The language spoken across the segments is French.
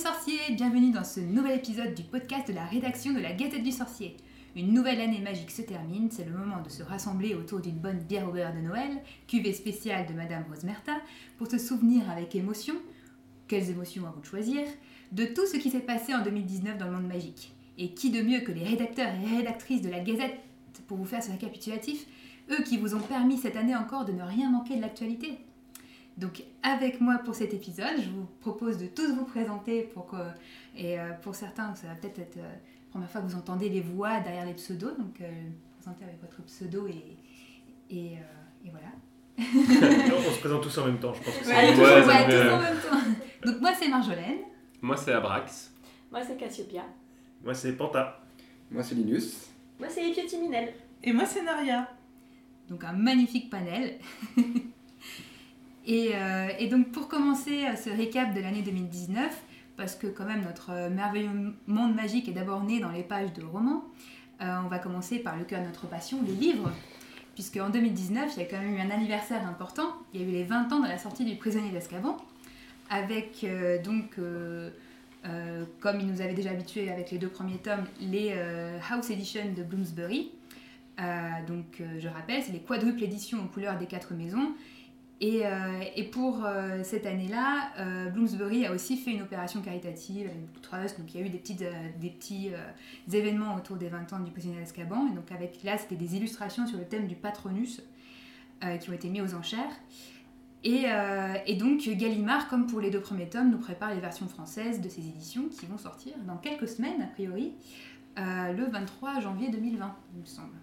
sorciers, bienvenue dans ce nouvel épisode du podcast de la rédaction de la Gazette du Sorcier. Une nouvelle année magique se termine, c'est le moment de se rassembler autour d'une bonne bière au beurre de Noël, cuvée spéciale de Madame Rosemerta, pour se souvenir avec émotion, quelles émotions à vous de choisir, de tout ce qui s'est passé en 2019 dans le monde magique. Et qui de mieux que les rédacteurs et rédactrices de la Gazette pour vous faire ce récapitulatif, eux qui vous ont permis cette année encore de ne rien manquer de l'actualité? Donc avec moi pour cet épisode, je vous propose de tous vous présenter pour que, et euh, pour certains, ça va peut-être être, euh, la première fois que vous entendez les voix derrière les pseudos, donc euh, présenter avec votre pseudo et, et, euh, et voilà. on se présente tous en même temps, je pense que c'est Ouais, tous, Ouais, tous en même temps. Donc moi c'est Marjolaine. Moi, c'est Abrax. Moi, c'est Cassiopeia. Moi, c'est Panta. Moi, c'est Linus. Moi, c'est Epiotti Minel. Et moi, c'est Naria. Donc un magnifique panel. et, euh, et donc pour commencer euh, ce récap de l'année 2019, parce que quand même notre euh, merveilleux monde magique est d'abord né dans les pages de romans, on va commencer par le cœur de notre passion, les livres. Puisque en 2019, il y a quand même eu un anniversaire important. Il y a eu les 20 ans de la sortie du Prisonnier d'Azkaban, avec donc, comme il nous avait déjà habitués avec les deux premiers tomes, les House Edition de Bloomsbury. Donc, je rappelle, c'est les quadruples éditions aux couleurs des quatre maisons. Et, euh, et pour euh, cette année-là, euh, Bloomsbury a aussi fait une opération caritative Book Trust. Donc, il y a eu des, des petits événements autour des 20 ans du prisonnier d'Azkaban. Et donc, avec là, c'était des illustrations sur le thème du patronus qui ont été mis aux enchères. Et, donc, Gallimard, comme pour les deux premiers tomes, nous prépare les versions françaises de ces éditions qui vont sortir dans quelques semaines, a priori, le 23 janvier 2020, il me semble.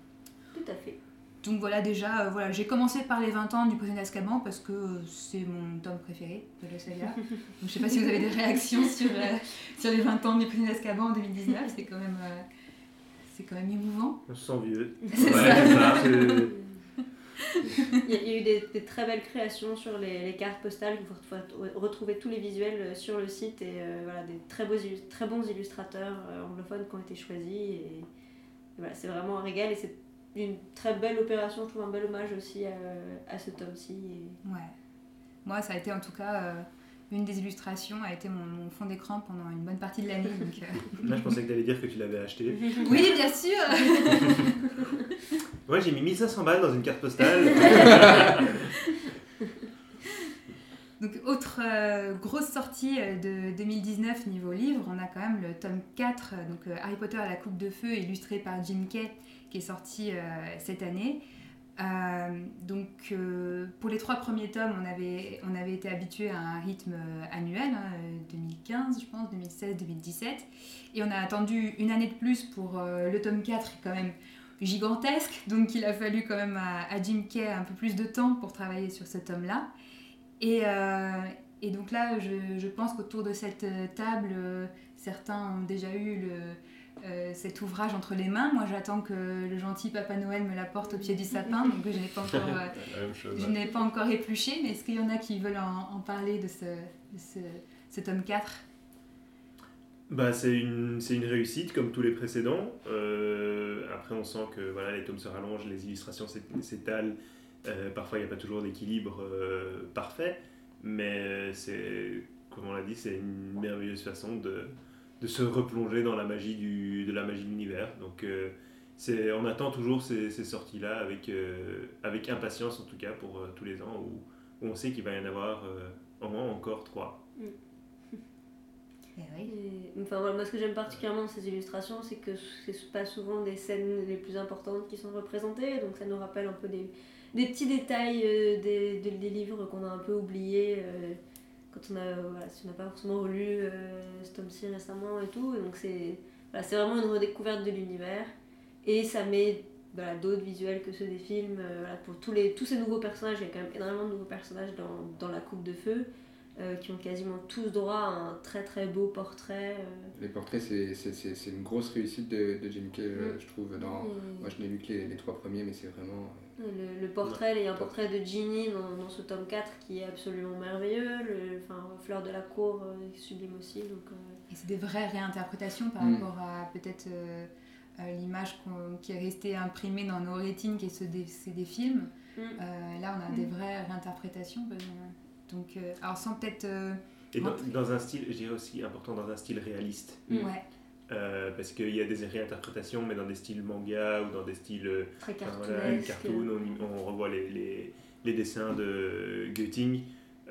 Tout à fait. Donc voilà, déjà, euh, voilà, j'ai commencé par les 20 ans du prisonnier d'Azkaban parce que euh, c'est mon tome préféré de la saga. Donc je sais pas si vous avez des réactions sur, euh, sur les 20 ans du prisonnier d'Azkaban en 2019, c'est quand même... euh, c'est quand même émouvant. On se sent vieux. C'est Ouais, ça. c'est ça. C'est- Il y a, il y a eu des, des très belles créations sur les, les cartes postales. Vous pouvez retrouver tous les visuels sur le site et euh, voilà, des très, beaux, très bons illustrateurs anglophones qui ont été choisis. Et, et voilà, c'est vraiment un régal et c'est une très belle opération. Je trouve un bel hommage aussi à, à ce tome-ci. et- Ouais. Moi, ça a été en tout cas... euh, une des illustrations a été mon, mon fond d'écran pendant une bonne partie de l'année. donc, euh, Là, je pensais que t'allais dire que tu l'avais acheté. Oui, bien sûr Moi, j'ai mis 1500 balles dans une carte postale. Donc, autre euh, grosse sortie euh, de 2019 niveau livre, on a quand même le tome 4, euh, donc euh, Harry Potter à la coupe de feu, illustré par Jim Kay, qui est sorti euh, cette année. Euh, donc, euh, pour les trois premiers tomes, on avait, on avait été habitué à un rythme annuel, hein, euh, 2015, je pense, 2016, 2017. Et on a attendu une année de plus pour le tome 4, qui est quand même gigantesque. Donc, il a fallu quand même à, Jim Kay un peu plus de temps pour travailler sur ce tome-là. Et, et donc là, je, je pense qu'autour de cette table, certains ont déjà eu le, euh, cet ouvrage entre les mains. Moi, j'attends que le gentil Papa Noël me l'apporte au pied du sapin, donc je n'ai pas encore, euh, chose. je n'ai pas encore épluché. Mais est-ce qu'il y en a qui veulent en, en parler de ce, de ce, ce tome 4 Bah, c'est une, c'est une réussite comme tous les précédents. Euh, après, on sent que voilà, les tomes se rallongent, les illustrations s'é- s'étalent. Euh, parfois, il n'y a pas toujours d'équilibre euh, parfait, mais c'est, comme on l'a dit, c'est une merveilleuse façon de, de se replonger dans la magie du, de la magie de l'univers. Donc, euh, c'est, on attend toujours ces, ces sorties-là avec, euh, avec impatience, en tout cas, pour euh, tous les ans, où, où on sait qu'il va y en avoir euh, au moins encore trois. Eh oui. Et, enfin, voilà, moi, ce que j'aime particulièrement dans ces illustrations, c'est que c'est pas souvent des scènes les plus importantes qui sont représentées, donc ça nous rappelle un peu des, des petits détails euh, des, des- des livres qu'on a un peu oubliés euh, quand on a, voilà, si on n'a pas forcément relu euh, ce tome-ci récemment et tout. Donc c'est voilà, vraiment une redécouverte de l'univers et ça met d'autres visuels que ceux des films. pour tous, les, tous ces nouveaux personnages, il y a quand même énormément de nouveaux personnages dans, dans la coupe de feu. Euh, qui ont quasiment tous droit à un très très beau portrait. euh, Les portraits, c'est- c'est c'est- c'est une grosse réussite de, de Jim Kay, euh, Mm. je trouve. Dans... et- Moi, je n'ai lu que les, les trois premiers, mais c'est vraiment. euh, Le, le portrait, il y a un portrait de Ginny dans, dans ce tome 4 qui est absolument merveilleux. Le, enfin, Fleur de la Cour euh, est sublime aussi. Donc, euh, Et c'est des vraies réinterprétations par Mm. rapport à peut-être euh, euh, l'image qui est restée imprimée dans nos rétines, qui est ceux des, c'est des films. mm. Euh, là, on a des vraies réinterprétations. euh, Donc, euh, alors sans peut-être euh, Et dans, dans un style, je dirais aussi important, dans un style réaliste. Mm. Ouais. Euh, parce qu'il y a des réinterprétations, mais dans des styles manga ou dans des styles euh, Très voilà, cartoon, on, on revoit les, les, les dessins de Götting.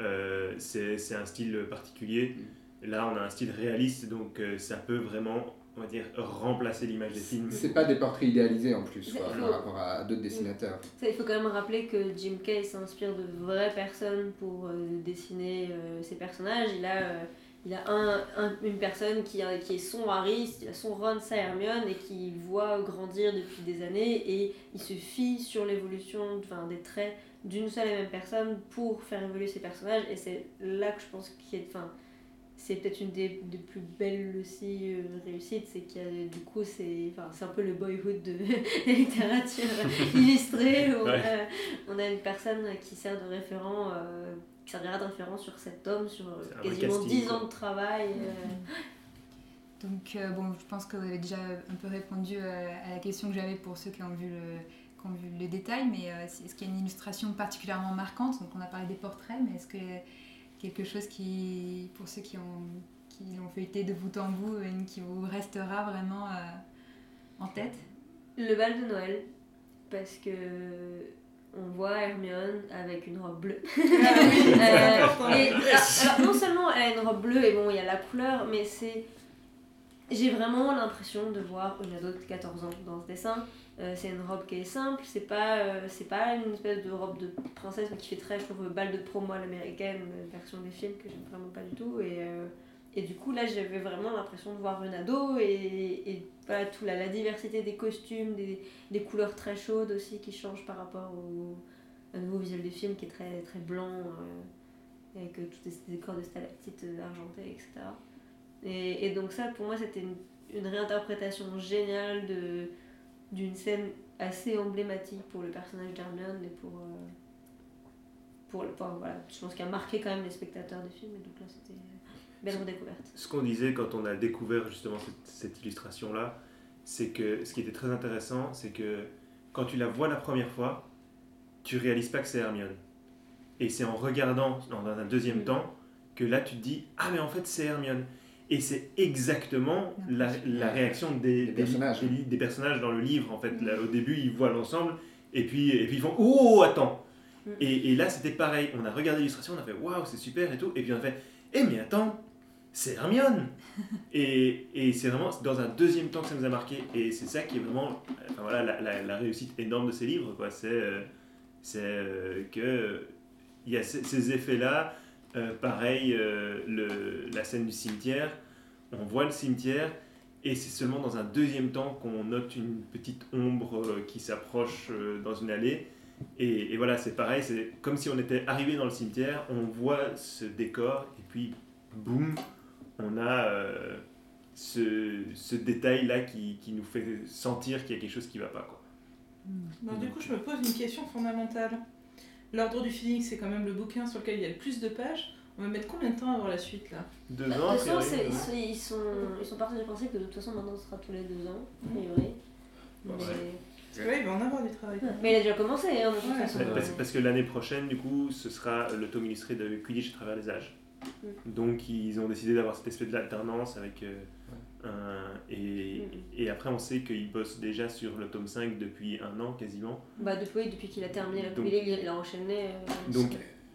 Euh, c'est c'est un style particulier. Là, on a un style réaliste, donc euh, ça peut vraiment, on va dire, remplacer l'image des films. C'est pas des portraits idéalisés en plus quoi, par rapport à d'autres dessinateurs. Ça, il faut quand même rappeler que Jim Kay s'inspire de vraies personnes pour euh, dessiner euh, ses personnages. Il a, euh, il a un, un- une personne qui, est son Harry, son Ron, sa Hermione, et qui voit grandir depuis des années, et il se fie sur l'évolution enfin, des traits d'une seule et même personne pour faire évoluer ses personnages. Et c'est là que je pense qu'il y a... Enfin, c'est peut-être une des, des plus belles aussi euh, réussites, c'est qu'il y a du coup, c'est enfin, c'est un peu le boyhood de la littérature illustrée. où on, a, on a une personne qui sert de référent, euh, qui servira de référent sur cet homme, sur euh, quasiment casting, 10 quoi. ans de travail. euh, Donc, euh, bon, je pense que vous avez déjà un peu répondu euh, à la question que j'avais pour ceux qui ont vu le, qui ont vu le détail, mais euh, est-ce qu'il y a une illustration particulièrement marquante? Donc, on a parlé des portraits, mais est-ce que quelque chose qui, pour ceux qui ont, qui l'ont feuilleté de bout en bout, une qui vous restera vraiment euh, en tête? Le bal de Noël, parce que on voit Hermione avec une robe bleue. Ah oui, Euh, important. et, alors, non seulement elle a une robe bleue et bon, il y a la couleur, mais c'est. J'ai vraiment l'impression de voir une ado de 14 ans dans ce dessin. Euh, c'est une robe qui est simple, c'est pas, euh, pas une espèce de robe de princesse mais qui fait très, je trouve, balle de promo à l'américaine, euh, version des films que j'aime vraiment pas du tout. Et, et du coup, là, j'avais vraiment l'impression de voir une et, et voilà, tout, la, la diversité des costumes, des, des couleurs très chaudes aussi qui changent par rapport au, nouveau visuel du film qui est très, très blanc, avec tous ces décors de stalactites argentées, etc. Et, et donc ça, pour moi, c'était une réinterprétation géniale de, d'une scène assez emblématique pour le personnage d'Hermione et pour... euh, pour enfin, voilà, je pense qu'elle a marqué quand même les spectateurs des films, et donc là, c'était une belle redécouverte. Ce qu'on disait quand on a découvert justement cette, cette illustration-là, c'est que ce qui était très intéressant, c'est que quand tu la vois la première fois, tu réalises pas que c'est Hermione. Et c'est en regardant dans un deuxième Mm. temps que là tu te dis Ah, mais en fait c'est Hermione. Et c'est exactement la, la réaction des, Des personnages. des, des personnages dans le livre. En fait, Là, au début, ils voient l'ensemble et puis, et puis ils font Oh, attends Mm. et, et là, c'était pareil. On a regardé l'illustration, on a fait Waouh, c'est super et tout. Et puis on a fait Eh, mais attends, c'est Hermione Et, et c'est vraiment dans un deuxième temps que ça nous a marqué. Et c'est ça qui est vraiment enfin, voilà, la, la- la réussite énorme de ces livres. quoi. C'est euh, c'est euh, que il y a ces, ces effets-là. Euh, pareil, euh, le, la scène du cimetière, on voit le cimetière. Et c'est seulement dans un deuxième temps qu'on note une petite ombre euh, qui s'approche dans une allée. Et, et voilà, c'est pareil, c'est comme si on était arrivé dans le cimetière, on voit ce décor, et puis boum, on a euh, ce, ce détail-là qui, qui nous fait sentir qu'il y a quelque chose qui va pas. Quoi. Bon, du coup, je me pose une question fondamentale. L'Ordre du Phénix, c'est quand même le bouquin sur lequel il y a le plus de pages. On va mettre combien de temps à avoir la suite là? Deux Bah, ans, de a toute façon, ils, sont, ils, sont, ils sont partis du principe que de toute façon maintenant ce sera tous les deux ans, a priori. Mais, Ouais. Parce que ouais, il va en avoir du travail. mais il a déjà commencé, hein, de toute Ouais. façon. Ouais, parce, parce que l'année prochaine, du coup, ce sera le tome illustré de Quidditch à travers les âges. Mm. Donc, ils ont décidé d'avoir cette espèce d'alternance avec euh, Et, Mm. et après, on sait qu'ils bossent déjà sur le tome 5 depuis un an quasiment. Bah, depuis, depuis qu'il a terminé la Donc- il, a enchaîné. euh, Donc,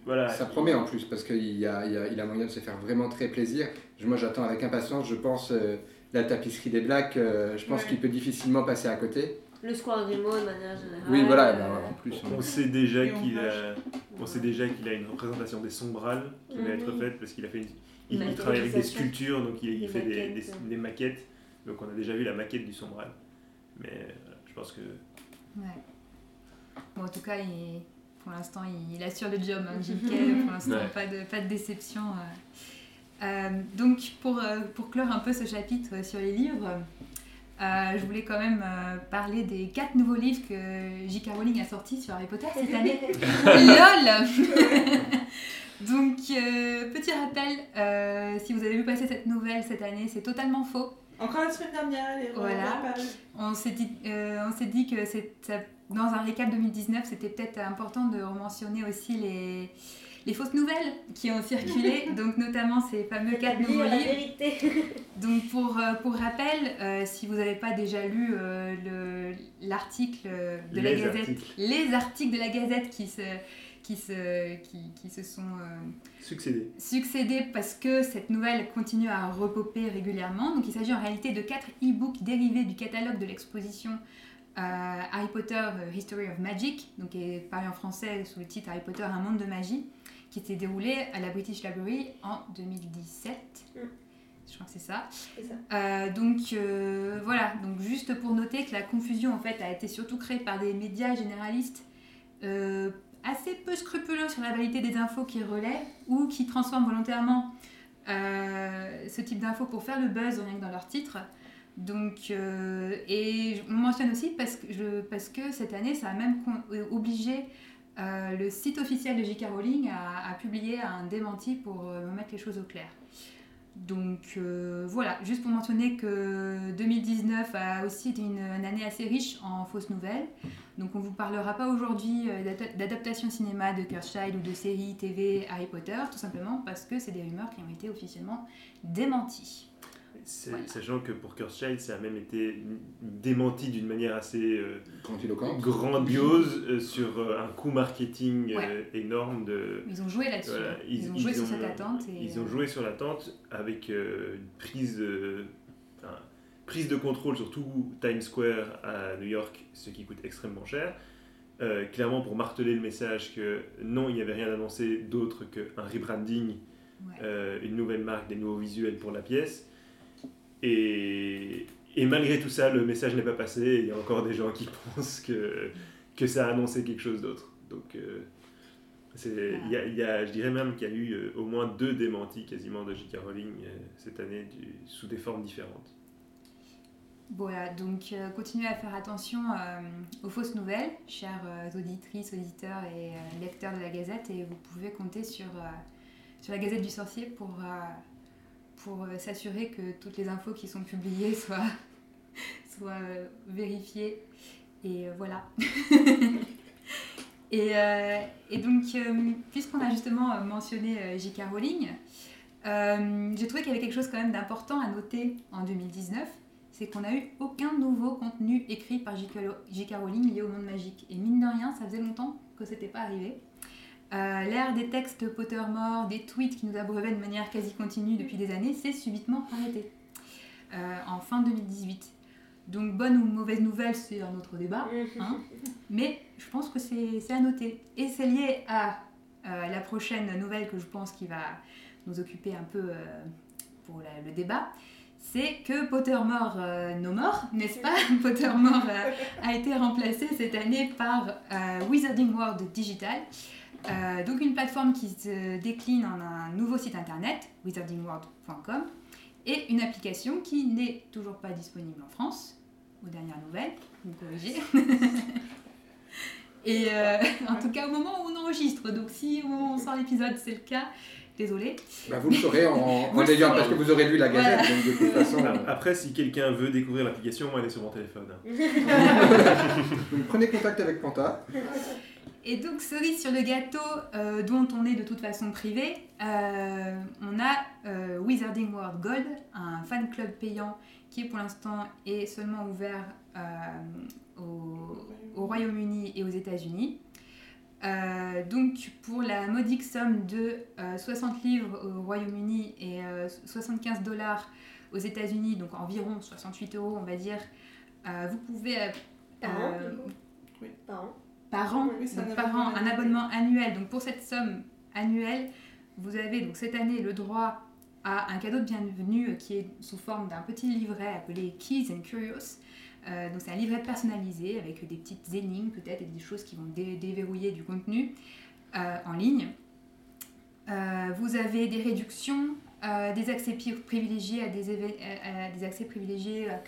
voilà. Ça promet en plus parce qu'il y a, il y a, il a moyen de se faire vraiment très plaisir. Moi j'attends avec impatience, je pense, euh, la tapisserie des Blacks, euh, je pense Ouais. qu'il peut difficilement passer à côté. Le Square Grimaud de manière générale. Oui, voilà, euh, bah, en plus. On sait déjà Et on qu'il a, on sait déjà qu'il a une représentation des sombrales qui va être Mhm. faite parce qu'il a fait une- il, travaille avec des sculptures donc il, fait des, maquettes, des- ouais. des maquettes donc on a déjà vu la maquette du sombral mais euh, je pense que Ouais. Bon, en tout cas, il- pour l'instant, il, il assure le job, hein, Jim Carrey. Pour l'instant, Ouais. pas, de, pas de déception. euh. Euh, donc, pour, euh, pour clore un peu ce chapitre sur les livres, euh, je voulais quand même euh, parler des quatre nouveaux livres que J.K. Rowling a sortis sur Harry Potter cette année. LOL Donc, euh, petit rappel, euh, si vous avez vu passer cette nouvelle cette année, c'est totalement faux. Encore la semaine dernière, elle est Voilà. On s'est dit, euh, on s'est dit que ça- dans un récap 2019, c'était peut-être important de mentionner aussi les, les fausses nouvelles qui ont circulé, donc notamment ces fameux quatre nouveaux la livres. vérité. Donc pour, pour rappel, euh, si vous n'avez pas déjà lu euh, le- l'article de la Gazette, articles. les articles de la Gazette qui se, qui se, qui, qui se sont euh, Succédé. succédés parce que cette nouvelle continue à repopper régulièrement. Donc il s'agit en réalité de quatre e-books dérivés du catalogue de l'exposition euh, Harry Potter euh, History of Magic, donc qui est paru en français sous le titre Harry Potter Un monde de magie, qui s'est déroulé à la British Library en 2017. Mm. Je crois que c'est ça. Euh, donc euh, voilà, donc juste pour noter que la confusion en fait a été surtout créée par des médias généralistes euh, assez peu scrupuleux sur la validité des infos qu'ils relaient ou qui transforment volontairement euh, ce type d'infos pour faire le buzz rien que dans leur titre. Donc, euh, et on mentionne aussi parce que, cette année, ça a même euh, obligé le site officiel de J.K. Rowling à, à publier un démenti pour mettre les choses au clair. Donc euh, voilà, juste pour mentionner que 2019 a aussi été une, année assez riche en fausses nouvelles. Donc on ne vous parlera pas aujourd'hui euh, d'adap- d'adaptation cinéma de Cursed ou de séries TV Harry Potter, tout simplement parce que c'est des rumeurs qui ont été officiellement démenties. Voilà. Sachant que pour Cursed Child, ça a même été démenti d'une manière assez euh, grandiose euh, sur euh, un coût marketing euh, Ouais. énorme de, Ils ont joué là-dessus. Voilà, ils, ont joué sur cette attente. Et, Ils ont joué sur l'attente avec euh, une prise, euh, enfin, prise de contrôle sur tout Times Square à New York, ce qui coûte extrêmement cher. Euh, clairement pour marteler le message que non, il n'y avait rien annoncé d'autre qu'un rebranding, Ouais. euh, une nouvelle marque, des nouveaux visuels pour la pièce. Et, malgré tout ça, le message n'est pas passé. Il y a encore des gens qui pensent que, que ça a annoncé quelque chose d'autre. Donc, euh, y a, je dirais même qu'il y a eu euh, au moins deux démentis quasiment de J.K. Rowling euh, cette année sous des formes différentes. Voilà, donc continuez à faire attention aux fausses nouvelles, chères auditrices, auditeurs et lecteurs de la Gazette, et vous pouvez compter sur, sur la Gazette du Sorcier pour, pour euh, s'assurer que toutes les infos qui sont publiées soient, soient euh, vérifiées. Et euh, voilà. et, donc, puisqu'on a justement mentionné J.K. Rowling, j'ai trouvé qu'il y avait quelque chose quand même d'important à noter en 2019 c'est qu'on n'a eu aucun nouveau contenu écrit par J.K. J.K. Rowling lié au monde magique. Et mine de rien, ça faisait longtemps que c'était pas arrivé. Euh, L'ère des textes Pottermore, des tweets qui nous abreuvaient de manière quasi continue depuis des années, s'est subitement arrêté euh, en fin 2018. Donc bonne ou mauvaise nouvelle, c'est un autre débat. Hein mais je pense que c'est à noter. Et c'est lié à euh, la prochaine nouvelle que je pense qui va nous occuper un peu pour la- le débat. C'est que Pottermore euh, No More, n'est-ce pas? Pottermore euh, a été remplacé cette année par euh, Wizarding World Digital. Euh, donc une plateforme qui se décline en un nouveau site internet, wizardingworld.com, et une application qui n'est toujours pas disponible en France, aux dernières nouvelles, vous me corrigez. Et euh, en tout cas au moment où on enregistre, donc si on sort l'épisode c'est le cas, désolé. Bah, vous le saurez en, en ayant, parce que vous aurez lu la gazette, donc de toute façon. Alors, Après, si quelqu'un veut découvrir l'application, moi, elle est sur mon téléphone. donc prenez contact avec Panta. Et donc, cerise sur le gâteau, euh, dont on est de toute façon privé, euh, on a euh, Wizarding World Gold, un fan club payant qui pour l'instant est seulement ouvert au, au Royaume-Uni et aux États-Unis. Donc, pour la modique somme de euh, 60 livres au Royaume-Uni et euh, 75 dollars aux États-Unis, donc environ 68 euros, on va dire, vous pouvez. Par an, Oui. Par an. Par an, Oui, un donc par abonnement an, un annuel. abonnement annuel. Donc pour cette somme annuelle, vous avez donc cette année le droit à un cadeau de bienvenue qui est sous forme d'un petit livret appelé Keys and Curious. Euh, donc c'est un livret personnalisé avec des petites énigmes peut-être et des choses qui vont dé- déverrouiller du contenu euh, en ligne. Euh, vous avez des réductions, des accès privilégiés à des, à- des accès privilégiés à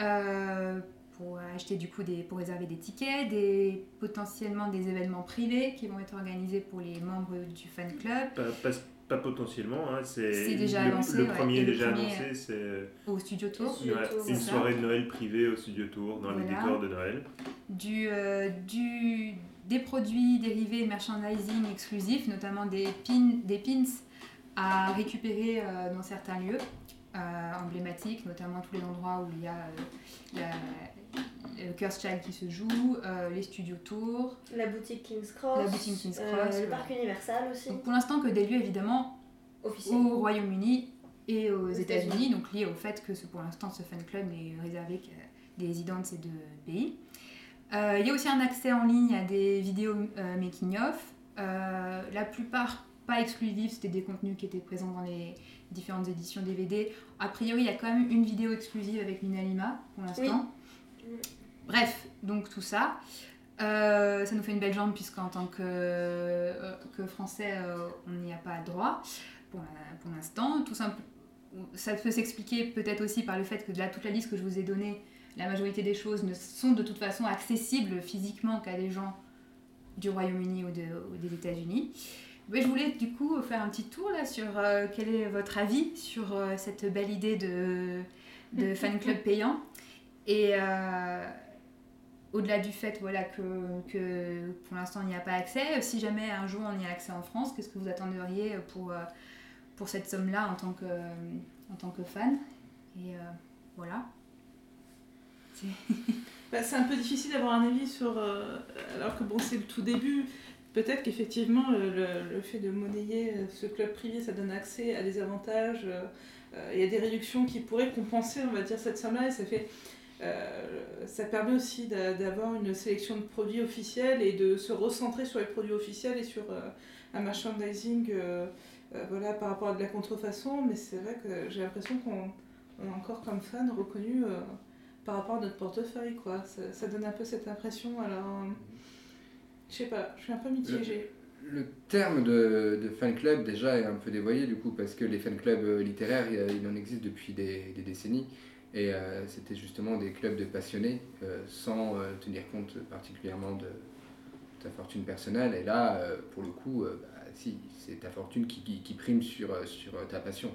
euh, pour acheter du coup des, pour réserver des tickets, des, potentiellement des événements privés qui vont être organisés pour les membres du fan club Pas, pas- pas potentiellement, hein, c'est C'est déjà le, annoncé, le ouais, premier le déjà premier, annoncé, c'est euh, au studio tour. Studio ouais, Tour, une c'est ça. soirée de Noël privée au Studio Tour dans les décors de Noël. Du, euh, du, des produits dérivés merchandising exclusifs, notamment des, pins, des pins à récupérer euh, dans certains lieux euh, emblématiques, notamment tous les endroits où il y a, euh, il y a le Curse Child qui se joue, euh, les studios tours. La boutique King's Cross. La boutique King's euh, le parc Universal aussi. Donc pour l'instant que des lieux évidemment Officiel. au Royaume-Uni et aux Aux États-Unis, donc lié au fait que ce- pour l'instant ce fan club n'est réservé qu'à des résidents de ces deux pays. Euh, il y a aussi un accès en ligne à des vidéos euh, making-of. Euh, la plupart pas exclusifs, c'était des contenus qui étaient présents dans les différentes éditions DVD. A priori, il y a quand même une vidéo exclusive avec Lina Lima pour l'instant. Oui. Bref, donc tout ça. Euh, ça nous fait une belle jambe puisqu'en tant que, euh, que Français, euh, on n'y a pas droit pour, l'instant. Tout simple, ça peut s'expliquer peut-être aussi par le fait que là, toute la liste que je vous ai donnée, la majorité des choses ne sont de toute façon accessibles physiquement qu'à des gens du Royaume-Uni ou, de- ou des États-Unis. Mais je voulais du coup faire un petit tour là sur quel est votre avis sur cette belle idée de, de fan club payant. Et au-delà du fait voilà, que, que pour l'instant il n'y a pas accès, si jamais un jour on y a accès en France, qu'est-ce que vous attenderiez pour, euh, pour cette somme-là en, tant que, en tant que fan? Et euh, voilà. Bah, c'est un peu difficile d'avoir un avis sur. euh, alors que bon, c'est le tout début. Peut-être qu'effectivement, le, fait de monnayer euh, ce club privé, ça donne accès à des avantages euh, euh, et à des réductions qui pourraient compenser, on va dire, cette somme-là. Et ça fait. Euh, ça permet aussi d'a- d'avoir une sélection de produits officiels et de se recentrer sur les produits officiels et sur euh, un merchandising euh, voilà, par rapport à de la contrefaçon. Mais c'est vrai que j'ai l'impression qu'on on a encore comme fan reconnu par rapport à notre portefeuille. Quoi. Ça, donne un peu cette impression. Alors, je sais pas, je suis un peu mitigée. Le terme de, de fan club déjà est un peu dévoyé du coup parce que les fan clubs littéraires il, en existe depuis des décennies et euh, c'était justement des clubs de passionnés euh, sans euh, tenir compte particulièrement de ta fortune personnelle et là euh, pour le coup euh, bah, si c'est ta fortune qui, qui, qui prime sur, sur ta passion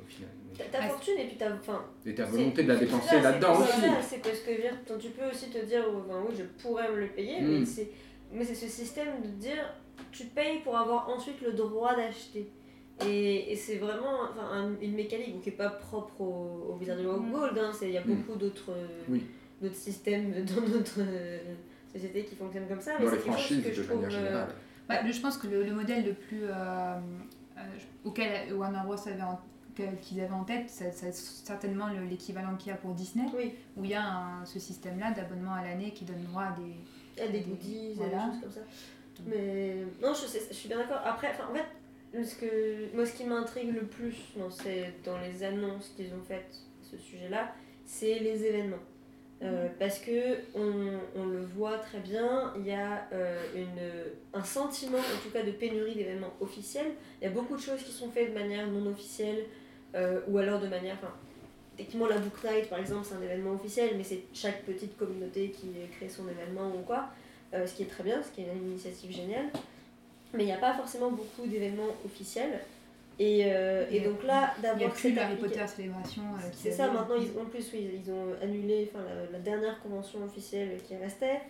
au final Ta, ta Ah, fortune et puis ta. Et ta volonté de la dépenser ça, là-dedans c'est aussi C'est parce que dire, tu peux aussi te dire, oh, ben oui, je pourrais me le payer, Mm. mais c'est mais c'est ce système de dire, tu payes pour avoir ensuite le droit d'acheter. Et, et c'est vraiment enfin, un- une mécanique qui n'est pas propre au, au Wizarding of Mm. Gold. hein, c'est- Il y a Mm. beaucoup d'autres Oui. d'autres systèmes dans notre euh, société qui fonctionnent comme ça. mais dans les c'est quelque chose franchises que je de trouve, manière euh, Ouais, je pense que le, le modèle le plus euh, euh, auquel Warner Bros avait en, qu'ils avaient en tête, c'est certainement le- l'équivalent qu'il y a pour Disney, Oui, où il y a un- ce système-là d'abonnement à l'année qui donne droit à des, a des Des- goodies, voilà. des choses comme ça. Mais non, je, sais- je suis bien d'accord. Après, en fait, que, moi, ce qui m'intrigue le plus dans, ces, dans les annonces qu'ils ont faites à ce sujet-là, c'est les événements. Euh, parce que on, on le voit très bien, il y a euh, une, un sentiment en tout cas de pénurie d'événements officiels. Il y a beaucoup de choses qui sont faites de manière non officielle euh, ou alors de manière. Enfin, techniquement, la Book Night par exemple, c'est un événement officiel, mais c'est chaque petite communauté qui crée son événement ou quoi. Ce qui est très bien, ce qui est une initiative géniale. Mais il n'y a pas forcément beaucoup d'événements officiels. Et, euh, et donc là, Il n'y a d'avoir plus cette Harry Potter Célébration. euh, c'est ça, maintenant, ils, en plus, oui, ils ont annulé la, la dernière convention officielle qui restait.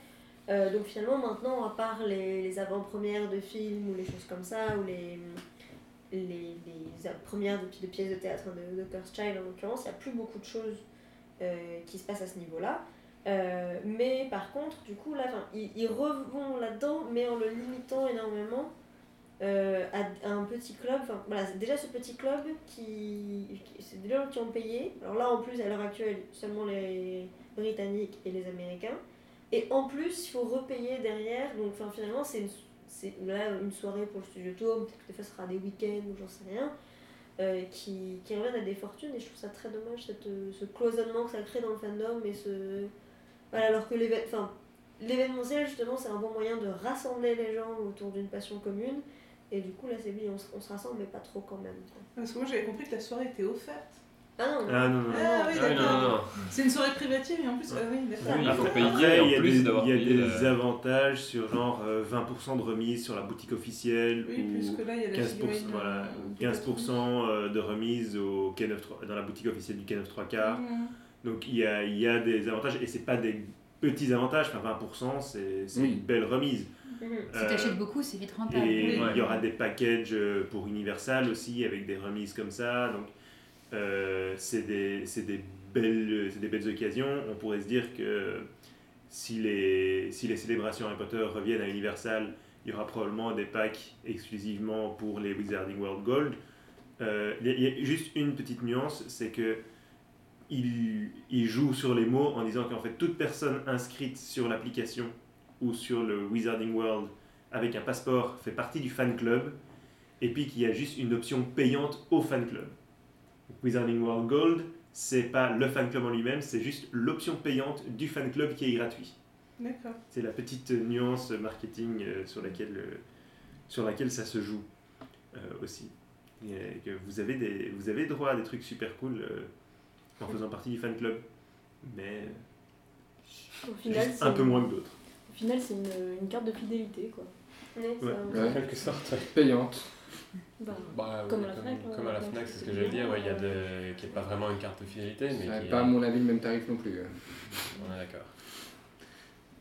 Euh, donc finalement, maintenant, à part les, les avant-premières de films ou les choses comme ça, ou les, les, les premières de, de pièces de théâtre de, de Curse Child en l'occurrence, il n'y a plus beaucoup de choses euh, qui se passent à ce niveau-là. Euh, mais par contre, du coup, là, ils, ils revont là-dedans, mais en le limitant énormément euh, à, un petit club. Voilà, déjà ce petit club qui. qui- c'est des gens qui ont payé. Alors là, en plus, à l'heure actuelle, seulement les Britanniques et les Américains. Et en plus, il faut repayer derrière. Donc, finalement, c'est là une soirée pour le studio tour. Peut-être que des fois, ce sera des week-ends ou j'en sais rien. euh, qui, qui reviennent à des fortunes. Et je trouve ça très dommage, cette, ce cloisonnement que ça crée dans le fandom. Et ce. Voilà, alors que l'événementiel, justement, c'est un bon moyen de rassembler les gens autour d'une passion commune. Et du coup, là, c'est bien, on, se- on se rassemble, mais pas trop quand même. quoi. Parce que moi j'avais compris que la soirée était offerte. Ah non, Ah non, non, non. Ah oui, Ah non, d'accord. non, non. C'est une soirée privative et en plus, ah oui, d'accord. Oui, il faut payer, après, il y a plus des, il y a des le- avantages sur genre euh, 20% de remise sur la boutique officielle Oui, ou puisque là, il y a la 15%, figurine, voilà, euh, ou du 15% euh, de remise au K9 dans la boutique officielle du K9 3 quarts. Donc il y a, il y a des avantages et c'est pas des petits avantages, enfin 20% c'est c'est Oui. une belle remise. Mhm. Si Euh, t'achètes beaucoup, c'est vite rentable. Et Oui. il y aura des packages euh, pour Universal aussi, avec des remises comme ça. Donc, euh, c'est des, c'est des, belles, c'est des belles occasions. On pourrait se dire que si les, si les célébrations Harry Potter reviennent à Universal, il y aura probablement des packs exclusivement pour les Wizarding World Gold. Euh, y, il y a juste une petite nuance, c'est que il, il joue sur les mots en disant qu'en fait toute personne inscrite sur l'application ou sur le Wizarding World avec un passeport fait partie du fan club et puis qu'il y a juste une option payante au fan club. Wizarding World Gold, c'est pas le fan club en lui-même, c'est juste l'option payante du fan club qui est gratuit. D'accord. C'est la petite nuance marketing euh, sur laquelle, euh, sur laquelle ça se joue euh, aussi. Et, que vous, avez des, vous avez droit à des trucs super cool en faisant partie du fan club, mais Au final, juste c'est un peu une- moins que d'autres. Au final, c'est une, une carte de fidélité, quoi. Ouais, c'est Ouais. un- Ouais. En quelque sorte. ouais. Payante. Bah, Bah, Comme à la Fnac, Comme à la Fnac, c'est ce que j'allais dire. ouais, Il y a euh, de... qui n'est pas vraiment une carte de fidélité, mais Ça qui pas, à mon avis, le même tarif non plus. hein. On est d'accord.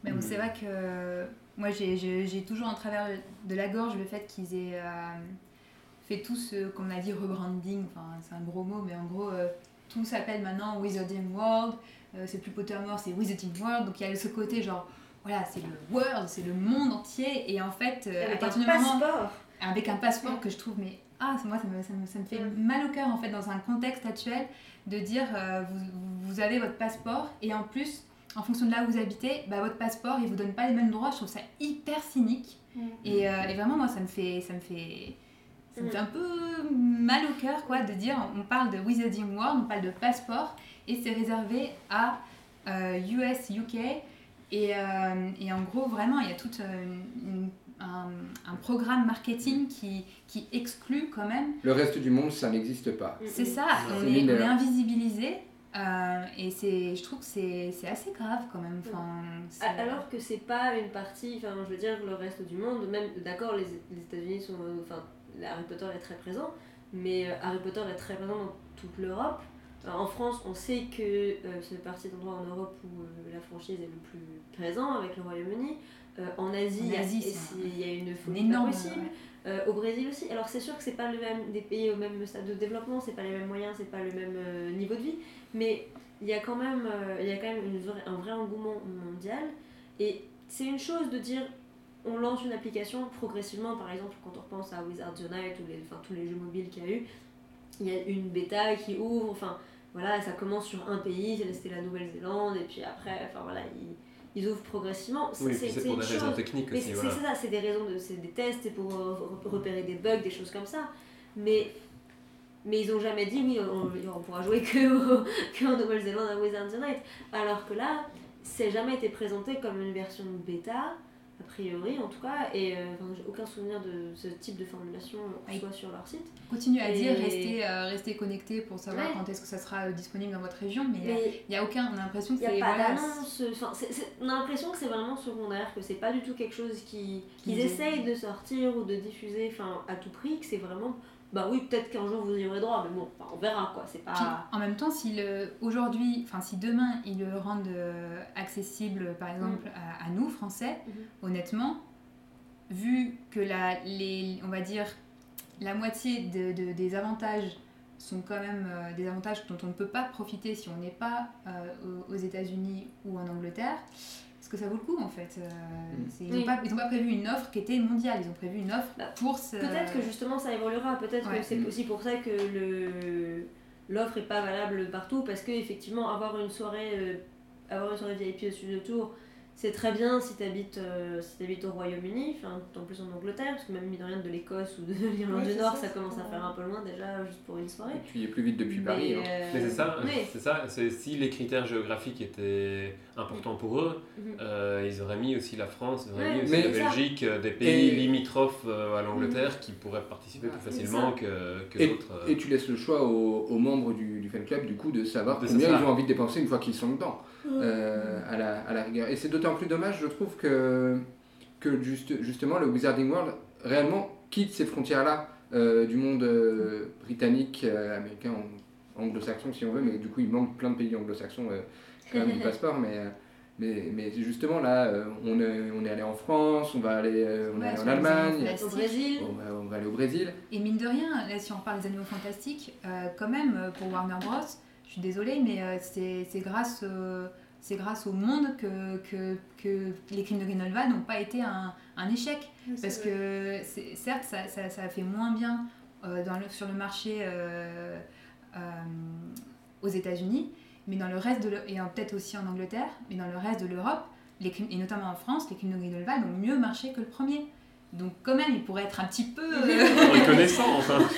Mais bon, c'est vrai que moi j'ai- j'ai j'ai toujours en travers de la gorge le fait qu'ils aient euh, fait tout ce qu'on a dit rebranding, enfin c'est un gros mot, mais en gros euh, tout s'appelle maintenant Wizarding World, euh, c'est plus Pottermore, c'est Wizarding World, donc il y a ce côté genre voilà, c'est le world, c'est le monde entier, et en fait, euh, à Avec un partir du moment passeport. avec un passeport que je trouve mais ah moi ça me, ça me, ça me fait mal au cœur en fait dans un contexte actuel de dire euh, vous, vous avez votre passeport et en plus en fonction de là où vous habitez bah, votre passeport il vous donne pas les mêmes droits. Je trouve ça hyper cynique. Et, euh, et vraiment moi ça me fait ça me fait ça me Mm. fait un peu mal au cœur quoi de dire on parle de Wizarding World on parle de passeport et c'est réservé à euh, US UK et, euh, et en gros vraiment il y a tout un, un programme marketing qui, qui exclut quand même Le reste du monde, ça n'existe pas. c'est ça on C'est est, on mineur. est invisibilisé euh, et c'est je trouve que c'est c'est assez grave quand même enfin, c'est- Alors que c'est pas une partie, enfin je veux dire le reste du monde, même d'accord les, les États-Unis sont, euh, enfin Harry Potter est très présent, mais euh, Harry Potter est très présent dans toute l'Europe. Euh, en France, on sait que euh, c'est partie d'endroits en Europe où euh, la franchise est le plus présent avec le Royaume-Uni. Euh, en Asie, il y a- y une un folie énorme possible. ouais. Au Brésil aussi. Alors c'est sûr que c'est pas le même des pays au même stade de développement, c'est pas les mêmes moyens, c'est pas le même niveau de vie, mais il y a quand même, il y a quand même une vraie- un vrai engouement mondial. Et c'est une chose de dire, on lance une application progressivement, par exemple quand on repense à Wizards Unite ou les, enfin, tous les jeux mobiles qu'il y a eu, il y a une bêta qui ouvre, enfin voilà, ça commence sur un pays, c'était la Nouvelle-Zélande, et puis après, enfin voilà, ils, ils ouvrent progressivement. Oui, c'est pour des raisons techniques aussi. c'est Voilà. ça, c'est des raisons, de, c'est des tests, c'est pour euh, re- repérer des bugs, des choses comme ça. Mais, mais ils ont jamais dit, oui, on, on pourra jouer que, que en Nouvelle-Zélande à Wizards Unite. Alors que là, c'est jamais été présenté comme une version bêta, a priori en tout cas, et euh, enfin, j'ai aucun souvenir de ce type de formulation qu'on Oui. soit sur leur site. continue à Et- dire restez, euh, restez connectés pour savoir Ouais. quand est-ce que ça sera euh, disponible dans votre région mais il n'y a aucun on a l'impression que il n'y c'est a pas voilà, d'annonce, enfin, c'est- c'est- on a l'impression que c'est vraiment secondaire, que c'est pas du tout quelque chose qui- qu'ils Qu'ils- essayent de sortir ou de diffuser à tout prix, que c'est vraiment, bah oui, peut-être qu'un jour vous y aurez droit, mais bon, enfin, on verra quoi, c'est Puis, pas. en même temps, si le, aujourd'hui, enfin si demain ils le rendent euh, accessible, par exemple à, à nous Français, Mhm. honnêtement, vu que la, les, on va dire la moitié de, de- des avantages sont quand même euh, des avantages dont on ne peut pas profiter si on n'est pas euh, aux, aux États-Unis ou en Angleterre. Est-ce que ça vaut le coup en fait Euh, c'est- Ils n'ont Oui. pas, prévu une offre qui était mondiale, ils ont prévu une offre Bah, pour ce. Peut-être que justement ça évoluera, peut-être Ouais. que c'est aussi pour ça que le l'offre est pas valable partout, parce que effectivement avoir une soirée, euh, avoir une soirée VIP au sud de Tours, c'est très bien si t'habites euh, si t'habites au Royaume-Uni, enfin en plus en Angleterre, parce que même mine de rien de l'Écosse ou de l'Irlande Ouais, du Nord, ça, ça, commence à faire un peu loin déjà juste pour une soirée. Et tu y es plus vite depuis Paris. hein. euh, Mais c'est ça, oui. c'est ça. C'est si les critères géographiques étaient importants pour eux, Mhm. euh, ils auraient mis aussi la France, ils auraient Ouais, mis aussi la ça. Belgique, euh, des pays Et- limitrophes euh, à l'Angleterre qui pourraient participer plus c'est facilement que, que Et, d'autres. euh. et tu laisses le choix aux, aux membres du, du fan club du coup de savoir De combien ça. ils ont envie de dépenser une fois qu'ils sont dedans, euh, à, la, à la rigueur. Et c'est d'autant plus dommage, je trouve, que, que juste, justement le Wizarding World réellement quitte ces frontières-là euh, du monde euh, britannique, euh, américain, ang- anglo-saxon si on veut, mais du coup il manque plein de pays anglo-saxons euh, quand même du passeport, mais, Mais, mais justement, là, euh, on, est, on est allé en France, on va aller, euh, on est allé en Allemagne, animaux Au Brésil. on va, on va aller au Brésil. Et mine de rien, là si on parle des animaux fantastiques, euh, quand même pour Warner Bros, je suis désolée, mais euh, c'est c'est grâce, euh, c'est grâce au monde que, que, que les crimes de Grindelwald n'ont pas été un, un échec. Parce que certes, ça, ça, ça a fait moins bien euh, dans le, sur le marché euh, euh, aux États-Unis, mais dans le reste de l'E- et peut-être aussi en Angleterre, mais dans le reste de l'Europe, les crimes- et notamment en France, les crimes de Grindelwald ont mieux marché que le premier. Donc quand même, il pourrait être un petit peu... euh, Reconnaissant, enfin.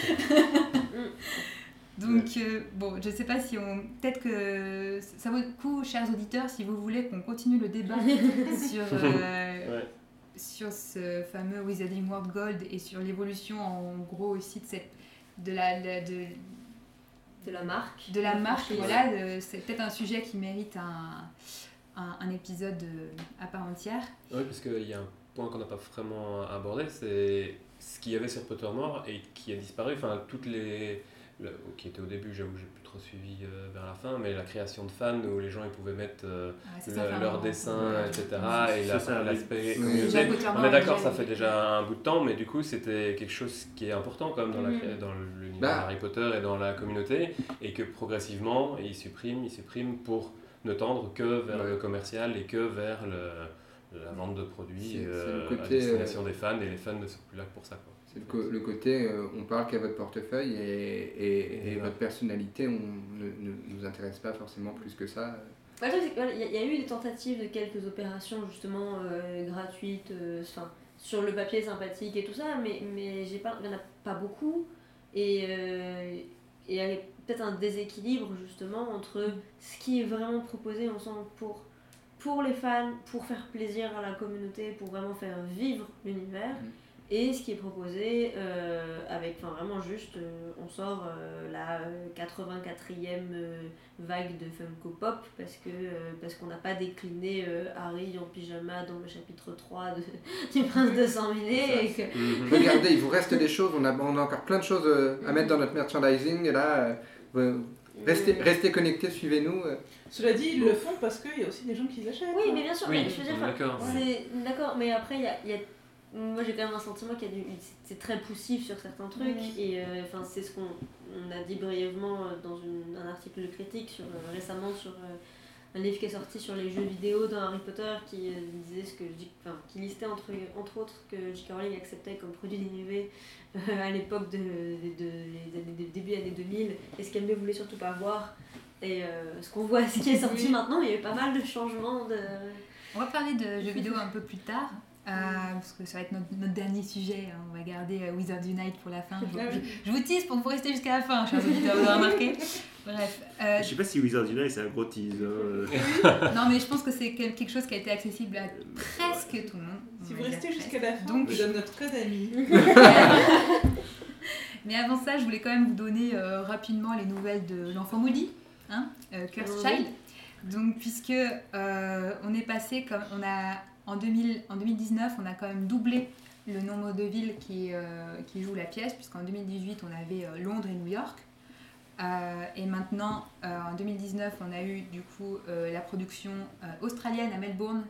Donc, euh, bon, je sais pas si on. Peut-être que ça vaut le coup, chers auditeurs, si vous voulez qu'on continue le débat sur, euh, Ouais. sur ce fameux Wizarding World Gold et sur l'évolution, en gros, aussi de, cette, de, la, de, De la marque. de la marque. Voilà, de- c'est peut-être un sujet qui mérite un, un, un épisode euh, à part entière. Oui, parce qu'il y a un point qu'on n'a pas vraiment abordé, c'est ce qu'il y avait sur Pottermore et qui a disparu. Enfin, toutes les. Le- qui était au début, j'avoue, j'ai plus trop suivi euh, vers la fin, mais la création de fans où les gens ils pouvaient mettre euh, Ah, ça, le- moment. dessins, Ouais. etc. Et la- l'aspect communauté. Pottermore On est d'accord, ça fait déjà un bout de temps, mais du coup, c'était quelque chose qui est important quand même dans, la, Mhm. dans l'univers Bah. Harry Potter et dans la communauté, et que progressivement, ils suppriment, ils suppriment pour ne tendre que vers Ouais. le commercial et que vers le, la vente de produits euh, à destination des fans, et les fans ne sont plus là pour ça. Quoi. C'est le, le côté, euh, on parle qu'à votre portefeuille et, et, et Ouais. votre personnalité, on ne, ne nous intéresse pas forcément plus que ça. Ouais, Il y, a- il y a eu des tentatives de quelques opérations justement euh, gratuites, euh, enfin sur le papier sympathique et tout ça, mais, mais j'ai pas, il n'y en a pas beaucoup. Et euh, et il y a peut-être un déséquilibre justement entre ce qui est vraiment proposé, on sent, pour, pour les fans, pour faire plaisir à la communauté, pour vraiment faire vivre l'univers. Mm. Et ce qui est proposé euh, avec, enfin vraiment juste, euh, on sort euh, la euh, 84e euh, vague de Funko Pop parce que euh, parce qu'on n'a pas décliné euh, Harry en pyjama dans le chapitre 3 de, du Prince de Sang Mêlé et que Regardez, il vous reste des choses, on a, on a encore plein de choses euh, à mettre dans notre merchandising. Et là, euh, vous- restez, restez connectés, suivez-nous. Cela dit, ils le font parce qu'il y a aussi des gens qui les achètent. Oui, hein. mais bien sûr, Oui, je veux dire, d'accord. mais après il y a, il y a- moi j'ai quand même un sentiment qu'il y a du c'est très poussif sur certains trucs et euh, enfin c'est ce qu'on on a dit brièvement euh, dans une- un article de critique sur euh, récemment sur euh, un livre qui est sorti sur les jeux vidéo dans Harry Potter qui disait ce que J- enfin, qui listait entre entre autres que J.K. Rowling acceptait comme produit dérivé à l'époque de, de, de- des début années 2000 et ce qu'elle ne voulait surtout pas voir et ce qu'on voit ce qui est sorti Oui. maintenant il y a eu pas mal de changements de On va parler de jeux vidéo un peu plus tard, euh, parce que ça va être notre, notre dernier sujet. hein. On va garder euh, Wizards Unite pour la fin. Je, Ah je- oui. je vous tease pour que vous restez jusqu'à la fin, chers auditeurs, vous l'aurez remarqué. Bref. euh, Je sais pas si Wizards Unite c'est un gros tease. hein. non, mais je pense que c'est quel- quelque chose qui a été accessible à presque tout le monde. Si vous restez jusqu'à la fin, Donc- on vous donne notre code ami. Mais avant ça, je voulais quand même vous donner euh, rapidement les nouvelles de l'enfant maudit, hein, euh, Cursed. Child. Donc, puisque euh, on est passé comme on a en, 2000, en 2019, on a quand même doublé le nombre de villes qui, euh, jouent la pièce, puisqu'en 2018, on avait euh, Londres et New York. Euh, et maintenant, en 2019, on a eu du coup la production australienne à Melbourne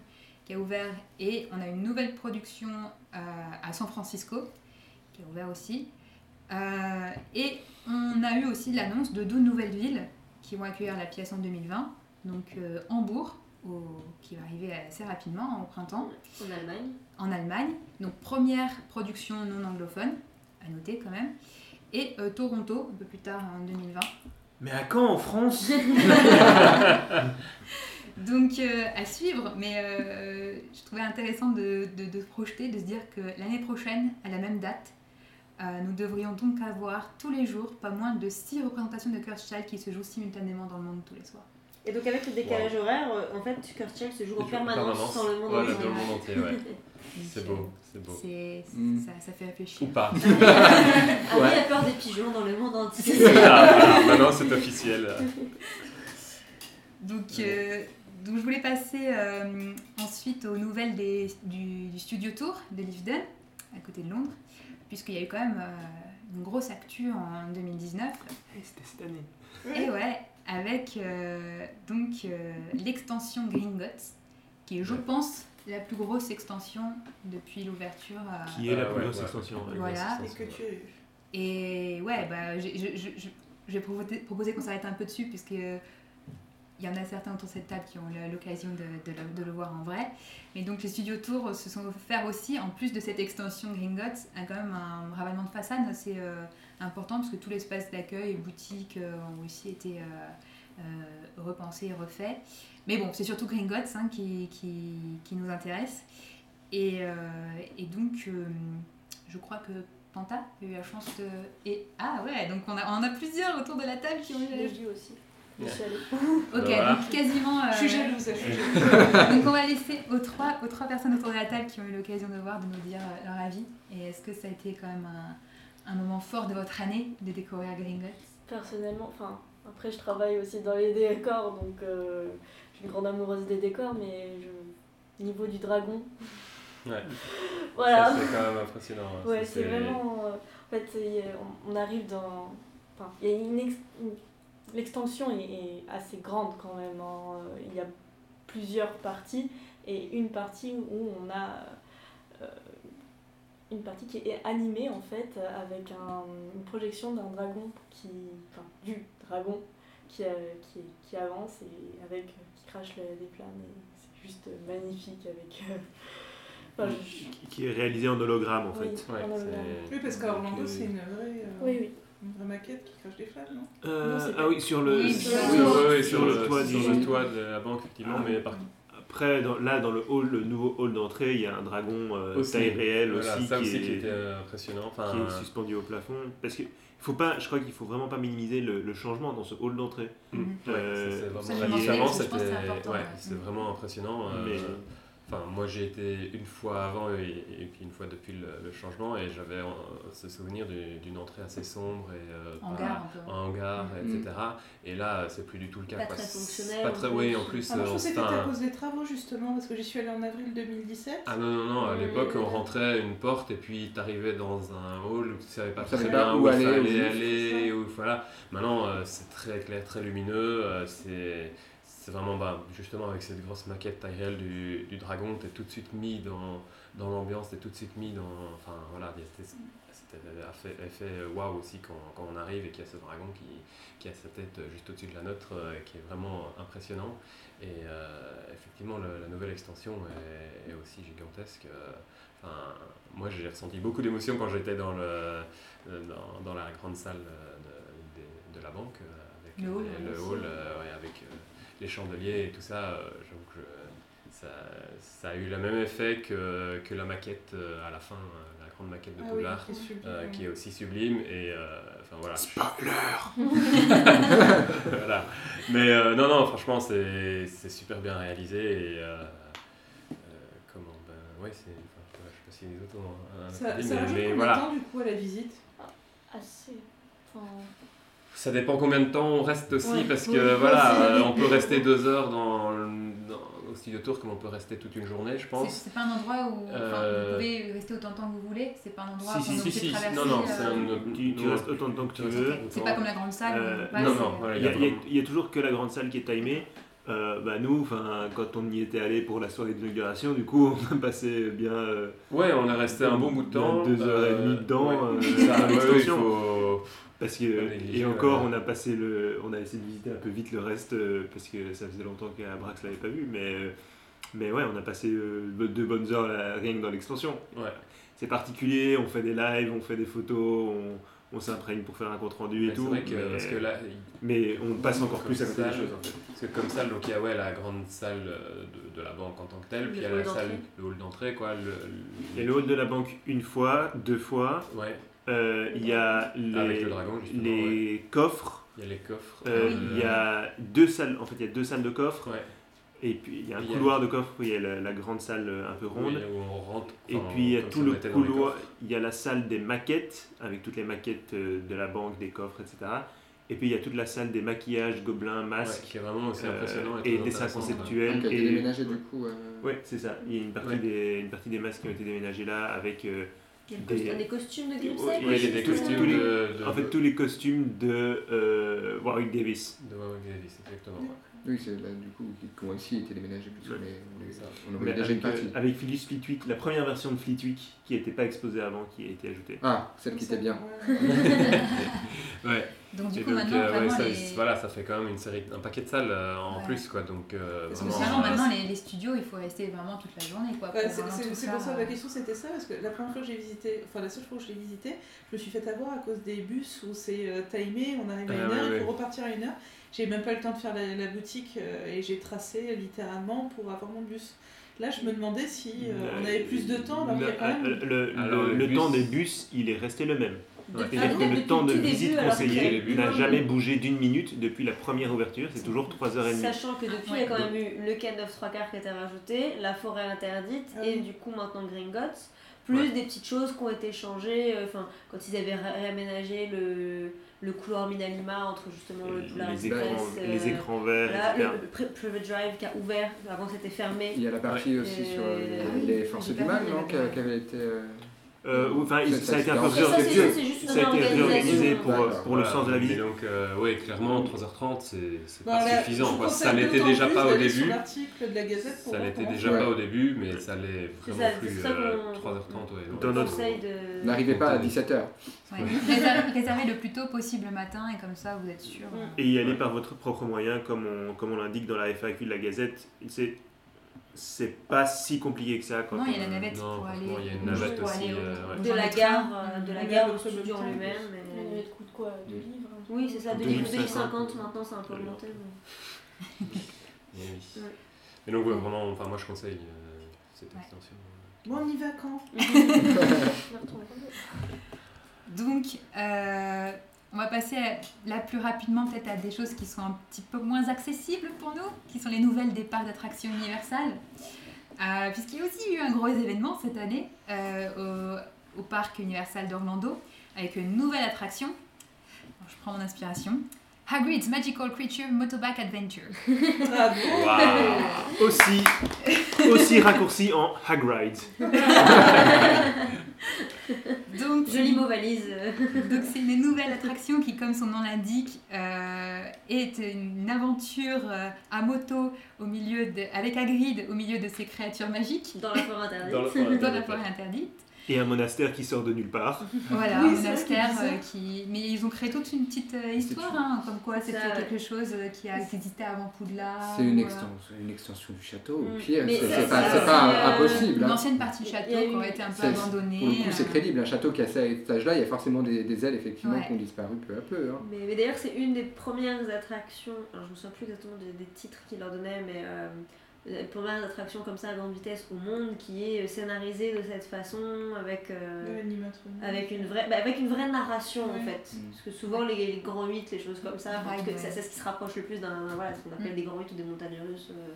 qui a ouvert, et on a une nouvelle production à San Francisco qui a ouvert aussi. Et on a eu aussi l'annonce de deux nouvelles villes qui vont accueillir la pièce en 2020. Donc Hambourg, au- qui va arriver assez rapidement au printemps, en Allemagne. en Allemagne. Donc première production non anglophone, à noter quand même. Et euh, Toronto, un peu plus tard en 2020. Mais à quand en France Donc euh, à suivre, mais euh, je trouvais intéressant de, de, de se projeter, de se dire que l'année prochaine, à la même date, euh, nous devrions donc avoir tous les jours pas moins de 6 représentations de Cursed Child qui se jouent simultanément dans le monde tous les soirs. Et donc avec le décalage horaire, euh, en fait, Cursed se joue en permanence, dans le monde Voilà, entier. dans le monde entier, ouais. Donc, C'est beau, c'est beau. c'est- Mm. ça, ça fait Ou réfléchir. pas. Harry a peur des pigeons dans le monde entier. Ah, voilà, maintenant c'est officiel. Donc, euh, donc je voulais passer euh, ensuite aux nouvelles des- du, du Studio Tour de Leavesden, à côté de Londres, puisqu'il y a eu quand même euh, une grosse actu en 2019. C'était cette année. Et ouais, avec euh, donc euh, l'extension Gringotts, qui est, je Ouais. pense, la plus grosse extension depuis l'ouverture. à- Qui est la Ah, plus ouais, grosse ouais. extension. Voilà. Et que tu as eu. Et ouais, bah, je, je, je- je vais proposer, qu'on s'arrête un peu dessus, puisque euh, il y en a certains autour de cette table qui ont eu l'occasion de, de le, de le voir en vrai. Mais donc les studios Tours se sont offerts aussi, en plus de cette extension Gringotts, un, quand même un ravalement de façade assez euh, important, parce que tout l'espace d'accueil et boutique euh, ont aussi été euh, euh, repensés et refaits. Mais bon, c'est surtout Gringotts hein, qui, qui, qui nous intéresse. Et, euh, et donc, euh, je crois que Panta a eu la chance de... Et... Ah ouais, donc on, a, on en a plusieurs autour de la table qui ont eu la... vu aussi. Je suis allée. Ok, Voilà. donc quasiment... euh, Je suis jalouse, je suis jalouse. donc on va laisser aux trois, aux trois personnes autour de la table qui ont eu l'occasion de voir, de nous dire leur avis. Et est-ce que ça a été quand même un, un moment fort de votre année de découvrir Gringotts? Personnellement, enfin, après je travaille aussi dans les décors, donc euh, je suis une grande amoureuse des décors, mais je... niveau du dragon, Ouais. voilà. C'est quand même impressionnant. hein. Ouais, c'est vraiment. euh, en fait, on, arrive dans. Enfin, il y a une. ex- une- L'extension est, est assez grande quand même. hein. Il y a plusieurs parties et une partie où on a. euh, une partie qui est animée en fait avec un- une projection d'un dragon qui. Enfin, du dragon qui, euh, qui, qui avance et avec. qui crache le- des flammes et c'est juste magnifique avec. euh, enfin, je- Qui- est réalisé en hologramme en oui, fait. Ouais, en hologramme. c'est- Oui, parce qu'à Orlando, euh, c'est une vraie, euh, Oui, oui. une vraie maquette qui crache des flammes, non? Euh, ah oui, sur le, Oui, sur, Oui, sur toit sur le toit de la banque, effectivement, Ah. mais par Après, dans- là, dans le hall, le nouveau hall d'entrée, il y a un dragon euh, Aussi. taille réelle voilà, aussi, ça qui, aussi est, qui était impressionnant. Enfin, qui est suspendu au plafond. Parce que faut pas, je crois qu'il faut vraiment pas minimiser le, le changement dans ce hall d'entrée. Mhm. Euh, c'est vraiment ouais, ouais. impressionnant. euh, Mais- Enfin, moi j'ai été une fois avant et, et puis une fois depuis le, le changement et j'avais ce souvenir du- d'une entrée assez sombre et euh, gare un hangar, Mm. etc. Et là, c'est plus du tout le cas. Pas quoi. très C'est fonctionnel, Pas très, oui, en plus. Ah, moi, je pensais que à cause des travaux, justement, parce que j'y suis allée en avril 2017. Ah non, non, non, à l'époque on rentrait une porte et puis t'arrivais dans un hall où tu savais pas très bien où, aller, vivre, aller, où, voilà. Maintenant euh, c'est très clair, très lumineux, euh, c'est c'est vraiment, bah, justement avec cette grosse maquette taille réelle du, du dragon, t'es tout de suite mis dans, dans l'ambiance, t'es tout de suite mis dans, enfin voilà, c'était effet, effet waouh aussi quand, quand on arrive et qu'il y a ce dragon qui, qui a sa tête juste au-dessus de la nôtre, euh, qui est vraiment impressionnant. Et euh, effectivement, le- la nouvelle extension est, est aussi gigantesque. euh, Enfin, moi, j'ai ressenti beaucoup d'émotions quand j'étais dans, le, dans, dans la grande salle de, de- de la banque, avec Le hall, le aussi. hall, ouais, avec les chandeliers et tout ça. euh, J'avoue que je- ça, ça a eu le même effet que, que la maquette euh, à la fin, euh, la grande maquette de Ah oui, Poudlard. qui est sublime. euh, qui est aussi sublime et euh, enfin voilà Spoiler voilà. Mais euh, non, non, franchement, c'est c'est super bien réalisé et euh, euh, comment ben ouais, c'est. Enfin, je sais pas si les autres ont Ça, ça mais, mais combien voilà. de temps, du coup, à la visite? Assez. Enfin, Ça dépend combien de temps on reste aussi Ouais. parce que Oui, voilà, euh, on peut rester deux heures dans, dans- au studio tour comme on peut rester toute une journée, je pense. c'est pas un endroit où enfin, Euh, vous pouvez rester autant de temps que vous voulez. C'est pas un endroit Si, où si, Si, si, traverser. non, non, euh, c'est un. Tu, tu non, restes autant de temps que tu veux. C'est pas comme la grande salle. Euh, passe, non, non, voilà, Il y, a, il y a y a- y a toujours que la grande salle qui est timée. Euh, bah nous, quand on y était allé pour la soirée d'inauguration, du coup, on a passé bien euh, Ouais, on est resté un bon bout de temps. deux heures et demie dedans, ouais. euh, Ça, ouais, l'extension. il faut- Parce que, et encore, ouais. on a passé le, on a essayé de visiter un peu vite le reste euh, parce que ça faisait longtemps qu'Abrax l'avait pas vu, mais, euh, mais ouais, on a passé euh, deux bonnes heures là, rien que dans l'extension. Ouais. C'est particulier, on fait des lives, on fait des photos, on, on s'imprègne pour faire un compte rendu et Mais tout. C'est vrai que mais, parce que là, mais on passe encore Comme plus à côté des choses en fait. Parce que comme salle, donc il y a ouais, la grande salle euh, de, de la banque en tant que telle, Le puis il y a hall la salle, le hall d'entrée, quoi. Le, Il y a le hall de la banque une fois, deux fois. Ouais, Euh, il y a les, le dragon, ouais. coffres. Il y a les coffres. Euh, Oui. Il y a deux salles. En fait, il y a deux salles de coffres. Ouais. Et puis il y a un Il y a- couloir de coffres où il y a la, la grande salle euh, un peu ronde. Oui, où on rentre. Et puis il y a tout le couloir, il y a la salle des maquettes, avec toutes les maquettes euh, de la banque, des coffres, etc. Et puis il y a toute la salle des maquillages, gobelins, Ouais, masques, qui est vraiment aussi euh, impressionnant. et très dessins conceptuels. Et- déménagée du coup. euh, Ouais, c'est ça. Il y a une partie, Ouais. des, une partie des masques qui ont été déménagés là, avec Il y a le Des- des costumes de Grimsey. il y a Ouais, des- a costumes tous les- de, de, en fait tous les costumes de euh, Warwick Davis. de Warwick Davis, exactement. Oui, c'est là, du coup, qui ont aussi été déménagés plus tôt, Ouais. mais on, ça. voyait déjà une avec, partie. euh, avec Philips Fleetwick, la première version de Fleetwick qui n'était pas exposée avant, qui a été ajoutée. Ah, celle qui était bien. Ouais. Donc du Et coup, donc, maintenant, euh, ouais, vraiment, ça, les... voilà, ça fait quand même une série, un paquet de salles euh, en Ouais. plus, quoi. Donc, euh, Parce que vraiment, vraiment, euh, maintenant, les, les studios, il faut rester vraiment toute la journée, quoi. C'est pour ça ma question c'était ça parce que la première fois que j'ai visité, enfin la seule fois je l'ai visité, je me suis fait avoir à cause des bus où c'est euh, timé, on arrive à Ah, une heure, il ouais. faut repartir à une heure. J'ai même pas eu le temps de faire la, la boutique euh, et j'ai tracé littéralement pour avoir mon bus. Là je me demandais si euh, on avait plus de temps alors. Le, le- Alors, le- le le bus- temps des bus, il est resté le même. Ouais. C'est-à-dire Ah, que le temps de visite conseillé n'a jamais bougé d'une minute depuis la première ouverture, c'est toujours 3h30. Sachant que depuis, il y a quand même eu le quai 9 3 quarts qui a été rajouté, la forêt interdite Ah et du coup maintenant Gringotts, plus Ouais. des petites choses qui ont été changées. euh, Enfin, quand ils avaient ré- réaménagé le, le couloir Minalima entre justement le Polar Les écrans, euh, les écrans verts, etc. le, le Pri- Private Drive qui a ouvert, avant c'était fermé. Il y a la partie aussi Et- sur euh, oui, les forces du mal, non, qui, avait été. euh, Euh, enfin, Ça, ça a été un peu réorganisé. été réorganisé organisation. pour, pour le sens de la visite. donc, euh, ouais, clairement, 3h30, c'est c'est pas je suffisant. Quoi. Ça l'était d'autant déjà pas au début. de la Gazette pour Ça comment déjà Ouais. pas au début, mais ça l'est vraiment ça, plus c'est ça euh, qu'on- 3h30. Ouais, Dans ouais. notre-. N'arrivez pas à 17h. ouais. Réservez le plus tôt possible le matin et comme ça, vous êtes sûr. Mm. euh, Et y aller par votre propre moyen, comme on, comme on l'indique dans la FAQ de la Gazette, c'est c'est pas si compliqué que ça. Quand Non, il y a la navette Non, pour aller. il y a une navette pour aussi, euh, ouais. de la gare, train. euh, de la gare le au studio en lui-même. Il mais- coûte quoi? 2 livres truc Oui, c'est ça, 2050. 2050 maintenant c'est un peu augmenté. mais- Et oui. Ouais. Et donc, ouais, vraiment, enfin, moi je conseille euh, cette Ouais. extension. Bon, on y va quand Je la retrouve pas. Donc, euh, on va passer là plus rapidement peut-être à des choses qui sont un petit peu moins accessibles pour nous, qui sont les nouvelles des parcs d'attractions Universal. Euh, Puisqu'il y a aussi eu un gros événement cette année euh, au, au parc Universal d'Orlando avec une nouvelle attraction. Alors, je prends mon inspiration. Hagrid's Magical Creature Motorbike Adventure. Ah bon Waouh aussi, aussi raccourci en Hagride. Donc, Joli mot valise. Donc c'est une nouvelle attraction qui, comme son nom l'indique, euh, est une aventure euh, à moto au milieu de, avec Hagrid au milieu de ses créatures magiques Dans la forêt interdite. Dans la forêt dans la interdite. forêt interdite. Et un monastère qui sort de nulle part. Voilà, Oui, un monastère euh, qui... Mais ils ont créé toute une petite euh, histoire, hein, comme quoi c'était Ça, quelque chose euh, qui a existé avant Poudlard. C'est une ou, euh, extension, une extension du château. Au pire, c'est pas, c'est euh, impossible. Une hein. ancienne partie du château qui aurait été un peu abandonnée. Pour le coup, c'est crédible. Un château qui a cet âge-là, il y a forcément des, des ailes effectivement Ouais. qui ont disparu peu à peu. hein. Mais, mais d'ailleurs, c'est une des premières attractions. Alors, je me souviens plus exactement des, des titres qu'il leur donnait, mais euh, première attraction comme ça à grande vitesse au monde qui est scénarisée de cette façon avec. euh, avec une vraie bah, avec une vraie narration en Ouais. fait Mm. parce que souvent les, les grands 8 les choses comme ça Vibe, parce que ouais. c'est ce qui se rapproche le plus d'un voilà ce qu'on appelle Mm. des grands 8 ou des montagnes russes euh,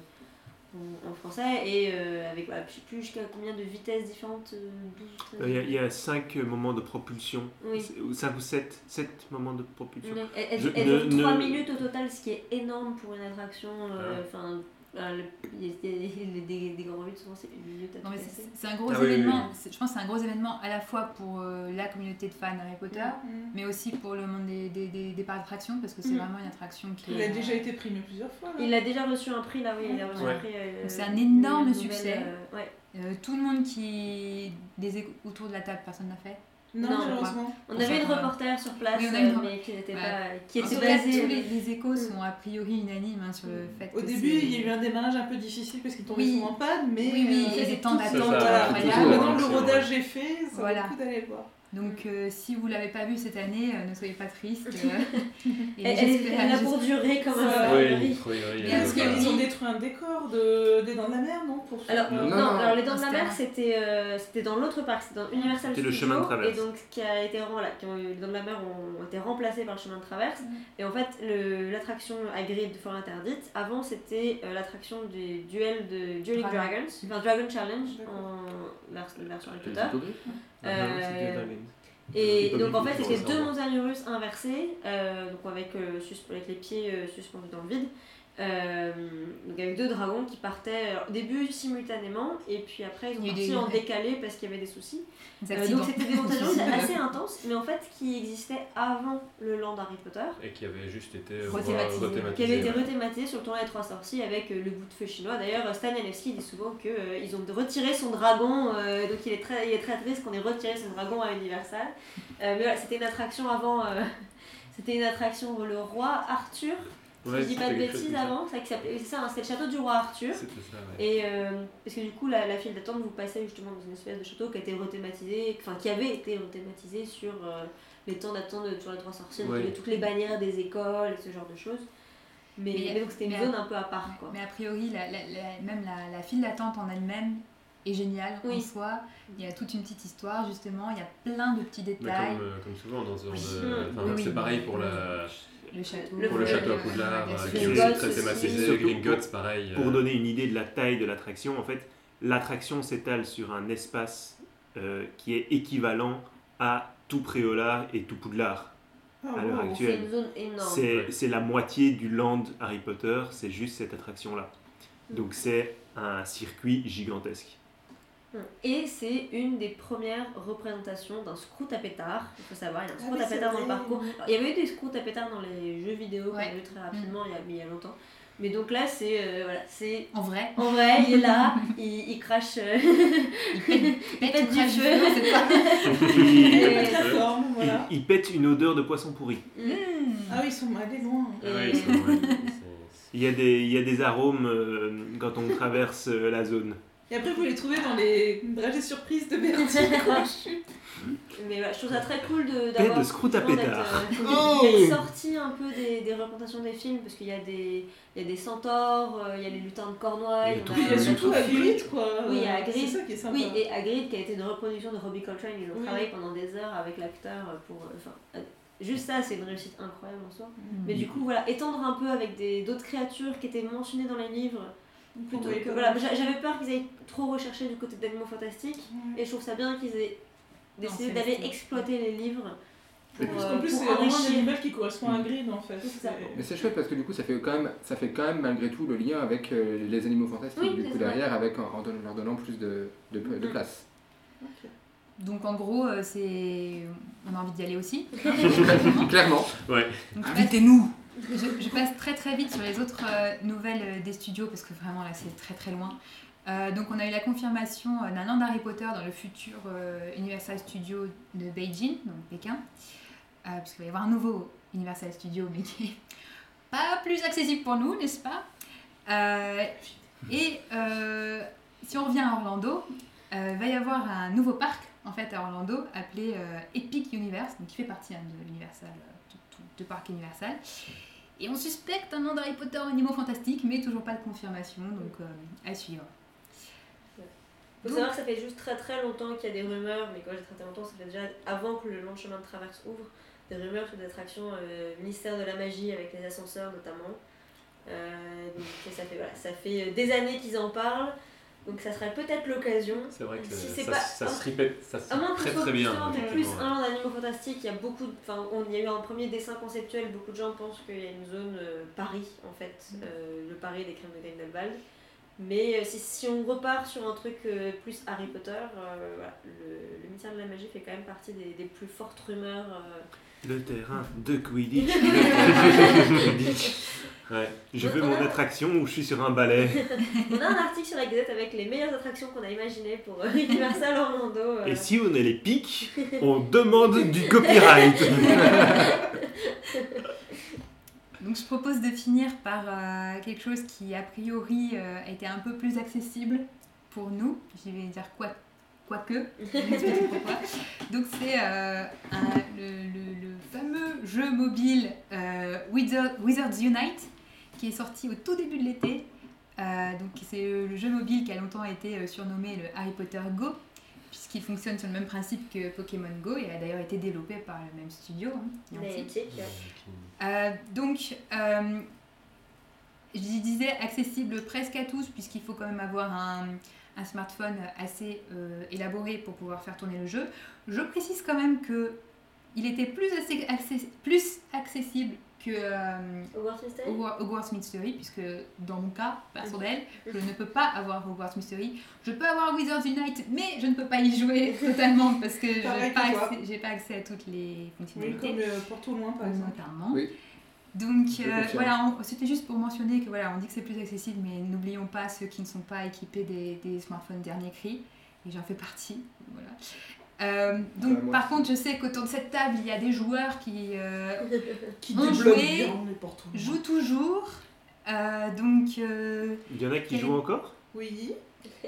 en, en français et euh, avec voilà, je sais plus jusqu'à combien de vitesses différentes euh, 12 13 Euh, Il y, a- il y a 5 moments de propulsion. oui 5 ou 7, 7 moments de propulsion. Ouais. Elle, elle- Je elle ne- dure 3 ne- minutes au total, ce qui est énorme pour une attraction. euh, Ah. Enfin, euh, il y a- il y a des, grands 8, souvent c'est minute à Non, mais c'est un gros Ah oui, oui, événement. Je pense que c'est un gros événement à la fois pour euh, la communauté de fans Harry Potter, Mm. mais aussi pour le monde des, des, des, des parcs d'attractions, parce que c'est Mm. vraiment une attraction qui Il a déjà été primé plusieurs fois. là. Il a déjà reçu un prix là, oui, il a reçu Ouais. un prix. euh, c'est un énorme succès. euh, ouais. Euh, tout le monde qui. Des autour de la table, personne n'a fait. Non, Non, malheureusement. On avait une reporter sur place, Oui, une euh, mais qui n'était Ouais. pas, qui était basée. tous les, les échos sont a priori unanimes hein, sur le fait Au que début, il y a eu un démarrage un peu difficile parce qu'il tombait Oui. souvent en panne, mais Oui, oui, euh, il y a des temps d'attente voilà. Maintenant, le rodage est fait, ça Voilà. vaut le coup d'aller voir. Donc euh, si vous l'avez pas vu cette année, euh, ne soyez pas triste. euh, et Elle, elle est- pour durer comme un. Oui, oui, oui. Bien euh, sûr. voilà. Ils ont détruit un décor de... des Dents de la Mer, non pour Alors, non, Non, non, alors les Dents de la c'était Mer, c'était euh, c'était dans l'autre parc, c'était dans Universal C'était le Studios, chemin de traverse. Et donc, qui a été, voilà, qui ont, les Dents de la Mer ont, été remplacés par le chemin de traverse. Mhm. Et en fait, le- l'attraction Hagrid de Forêt Interdite, avant, c'était euh, l'attraction du duel de Dueling Dragon. Dragons, enfin Dragon Challenge en vers- version Harry Potter. Ah, Euh, Dragon. Et donc en fait c'était deux montagnes russes inversées, euh, donc avec, euh, avec les pieds suspendus dans le vide, euh, donc avec eu deux dragons qui partaient euh, au début simultanément et puis après ils ont parti des- en décalé parce qu'il y avait des soucis. Euh, donc c'était des montagnes russes assez intenses, mais en fait qui existaient avant le land Harry Potter, Et qui avait juste été Rethématisé. qui avait été rethématisé sur le tournoi des trois sorciers avec euh, le bout de feu chinois. D'ailleurs Stan Janewski dit souvent qu'ils ont retiré son dragon, euh, donc il est, très, il est très triste qu'on ait retiré son dragon à Universal. Euh, mais voilà, c'était une attraction avant, euh, c'était une attraction le roi Arthur, si Ouais, je dis pas de bêtises avant, ça qui s'appelait- c'est ça, hein, le château du roi Arthur. C'était ça, ouais. Et euh, parce que du coup, la, la file d'attente, vous passez justement dans une espèce de château qui a été rethématisé, enfin qui avait été rethématisé sur euh, les temps d'attente sur les trois sorciers, donc Ouais. toutes les bannières des écoles et ce genre de choses. Mais, Mais- mais donc c'était une zone un peu à part quoi. Mais a priori, la- la- la- même la, la file d'attente en elle-même est géniale en soi. Il y a toute une petite histoire, justement. Il y a plein de petits détails. comme, euh, comme souvent dans ce genre Oui. de. Enfin, Oui, c'est oui. pareil pour, la, Le château. Le pour le château à Poudlard, euh, qui est aussi Gringotts très thématisé. Gringotts, pareil. Pour euh, donner une idée de la taille de l'attraction, en fait, l'attraction s'étale sur un espace euh, qui est équivalent à tout Préolard et tout Poudlard. Ah, à l'heure actuelle. une zone énorme. C'est Ouais. c'est la moitié du land Harry Potter, c'est juste cette attraction-là. Donc c'est un circuit gigantesque. Et c'est une des premières représentations d'un scout à pétard. Il faut savoir, il y a un Ah scout oui, à pétard dans le parcours. Alors, il y avait eu des scouts à pétard dans les jeux vidéo qu'on Ouais. a vu très rapidement il, y a, mais il y a longtemps. Mais donc là, c'est euh, voilà, c'est En vrai, en vrai, il est là, il, il crache. euh, il pète, il pète pète ou du feu. Il, pète la forme, il- voilà. il pète une odeur de poisson pourri. Hmm. Ah oui, ils sont allés loin. Ah ouais, ils sont- ouais, c'est- Il y a des, il y a des arômes euh, quand on traverse euh, la zone. Et après, vous les trouvez dans les dragées surprises de Bertie. Mais voilà, je trouve ça très cool d'avoir de scroute à pétard. euh, Oh sorti un peu des, des représentations des films parce qu'il y a des il y a des centaures, euh, il y a les lutins de Cornouailles, Il y a surtout tout Hagrid, quoi. Oui, il y a Hagrid. C'est ça qui est sympa. Oui, et Hagrid qui a été une reproduction de Robbie Coltrane, ils ont Oui. travaillé pendant des heures avec l'acteur pour euh, enfin euh, juste ça c'est une réussite incroyable en soi. Mais du coup voilà, étendre un peu avec des d'autres créatures qui étaient mentionnées dans les livres plutôt Oui, que voilà, j'avais peur qu'ils aient trop recherché du côté d'animaux fantastiques Ouais. et je trouve ça bien qu'ils aient décidé d'aller exploiter les livres pour, Parce euh, qu'en plus, pour c'est vraiment un enrichir. animal qui correspond à Hagrid en fait. C'est ça. Mais c'est chouette parce que du coup, ça fait quand même, ça fait quand même malgré tout le lien avec euh, les animaux fantastiques. Oui, du coup, derrière, avec en, en leur donnant plus de, de, de Mhm. place. Donc en gros, euh, c'est... on a envie d'y aller aussi. Clairement. Donc, je passe- Invitez-nous. Je, passe très très vite sur les autres euh, nouvelles euh, des studios parce que vraiment là c'est très très loin. Euh, donc on a eu la confirmation d'un land Harry Potter dans le futur Universal Studio de Beijing, donc Pékin. Parce qu'il va y avoir un nouveau Universal Studio mais qui est pas plus accessible pour nous, n'est-ce pas? Et si on revient à Orlando, il va y avoir un nouveau parc en fait à Orlando appelé Epic Universe, donc qui fait partie hein, de l'Universal, de parc Universal. Et on suspecte un nom d'Harry Potter au niveau fantastique, mais toujours pas de confirmation, donc euh, à suivre. faut savoir que ça fait juste très très longtemps qu'il y a des rumeurs, mais quand j'ai très longtemps, ça fait déjà avant que le long chemin de traverse ouvre, des rumeurs sur des attractions euh, ministère de la magie avec les ascenseurs notamment. Euh, donc ça fait, voilà, ça fait des années qu'ils en parlent, donc ça serait peut-être l'occasion. C'est vrai que Si ça, pas- ça se répète, ça se À moins que très soit très bien. justement plus un d'animaux fantastiques, il y a beaucoup enfin, on, il y a eu un premier dessin conceptuel, beaucoup de gens pensent qu'il y a une zone euh, Paris en fait, euh, le Paris des crèmes de Grindelwald. Mais euh, si, si on repart sur un truc euh, plus Harry Potter, euh, voilà, le, le ministère de la magie fait quand même partie des, des plus fortes rumeurs. euh. Le terrain de Quidditch. Ouais. Je veux mon attraction où je suis sur un balai. On a un article sur la Gazette avec les meilleures attractions qu'on a imaginées pour euh, Universal Orlando. euh. Et si on est les pics, on demande du copyright. Donc je propose de finir par euh, quelque chose qui a priori euh, a été un peu plus accessible pour nous. Je vais dire quoi quoique, je vais expliquer pourquoi. Donc c'est euh, le, le- le fameux jeu mobile euh, Wizard- Wizards Unite qui est sorti au tout début de l'été. Euh, donc c'est le, jeu mobile qui a longtemps été euh, surnommé le Harry Potter Go puisqu'il fonctionne sur le même principe que Pokémon Go et a d'ailleurs été développé par le même studio. hein, Niantic. Euh, donc, je disais accessible presque à tous, puisqu'il faut quand même avoir un, un smartphone assez euh, élaboré pour pouvoir faire tourner le jeu. Je précise quand même que il était plus, assez- access- plus accessible que euh, Hogwarts Mystery Hogwarts Hogwarts Mystery, puisque dans mon cas personnel, je ne peux pas avoir Hogwarts Mystery. Je peux avoir Wizards Unite, mais je ne peux pas y jouer totalement parce que j'ai Pareil pas, accès- j'ai pas accès à toutes les Oui, fonctionnalités. comme le porte au loin par exemple. notamment. Oui. Donc Je euh, voilà, c'était juste pour mentionner que voilà, on dit que c'est plus accessible, mais n'oublions pas ceux qui ne sont pas équipés des, des smartphones dernier cri, et j'en fais partie. Voilà. Euh, donc par contre, je sais qu'autour de cette table, il y a des joueurs qui euh, Qui On débloque jouait, bien les porte au loin. jouent toujours. Euh, donc euh, Il y en a qui jouent encore? Oui.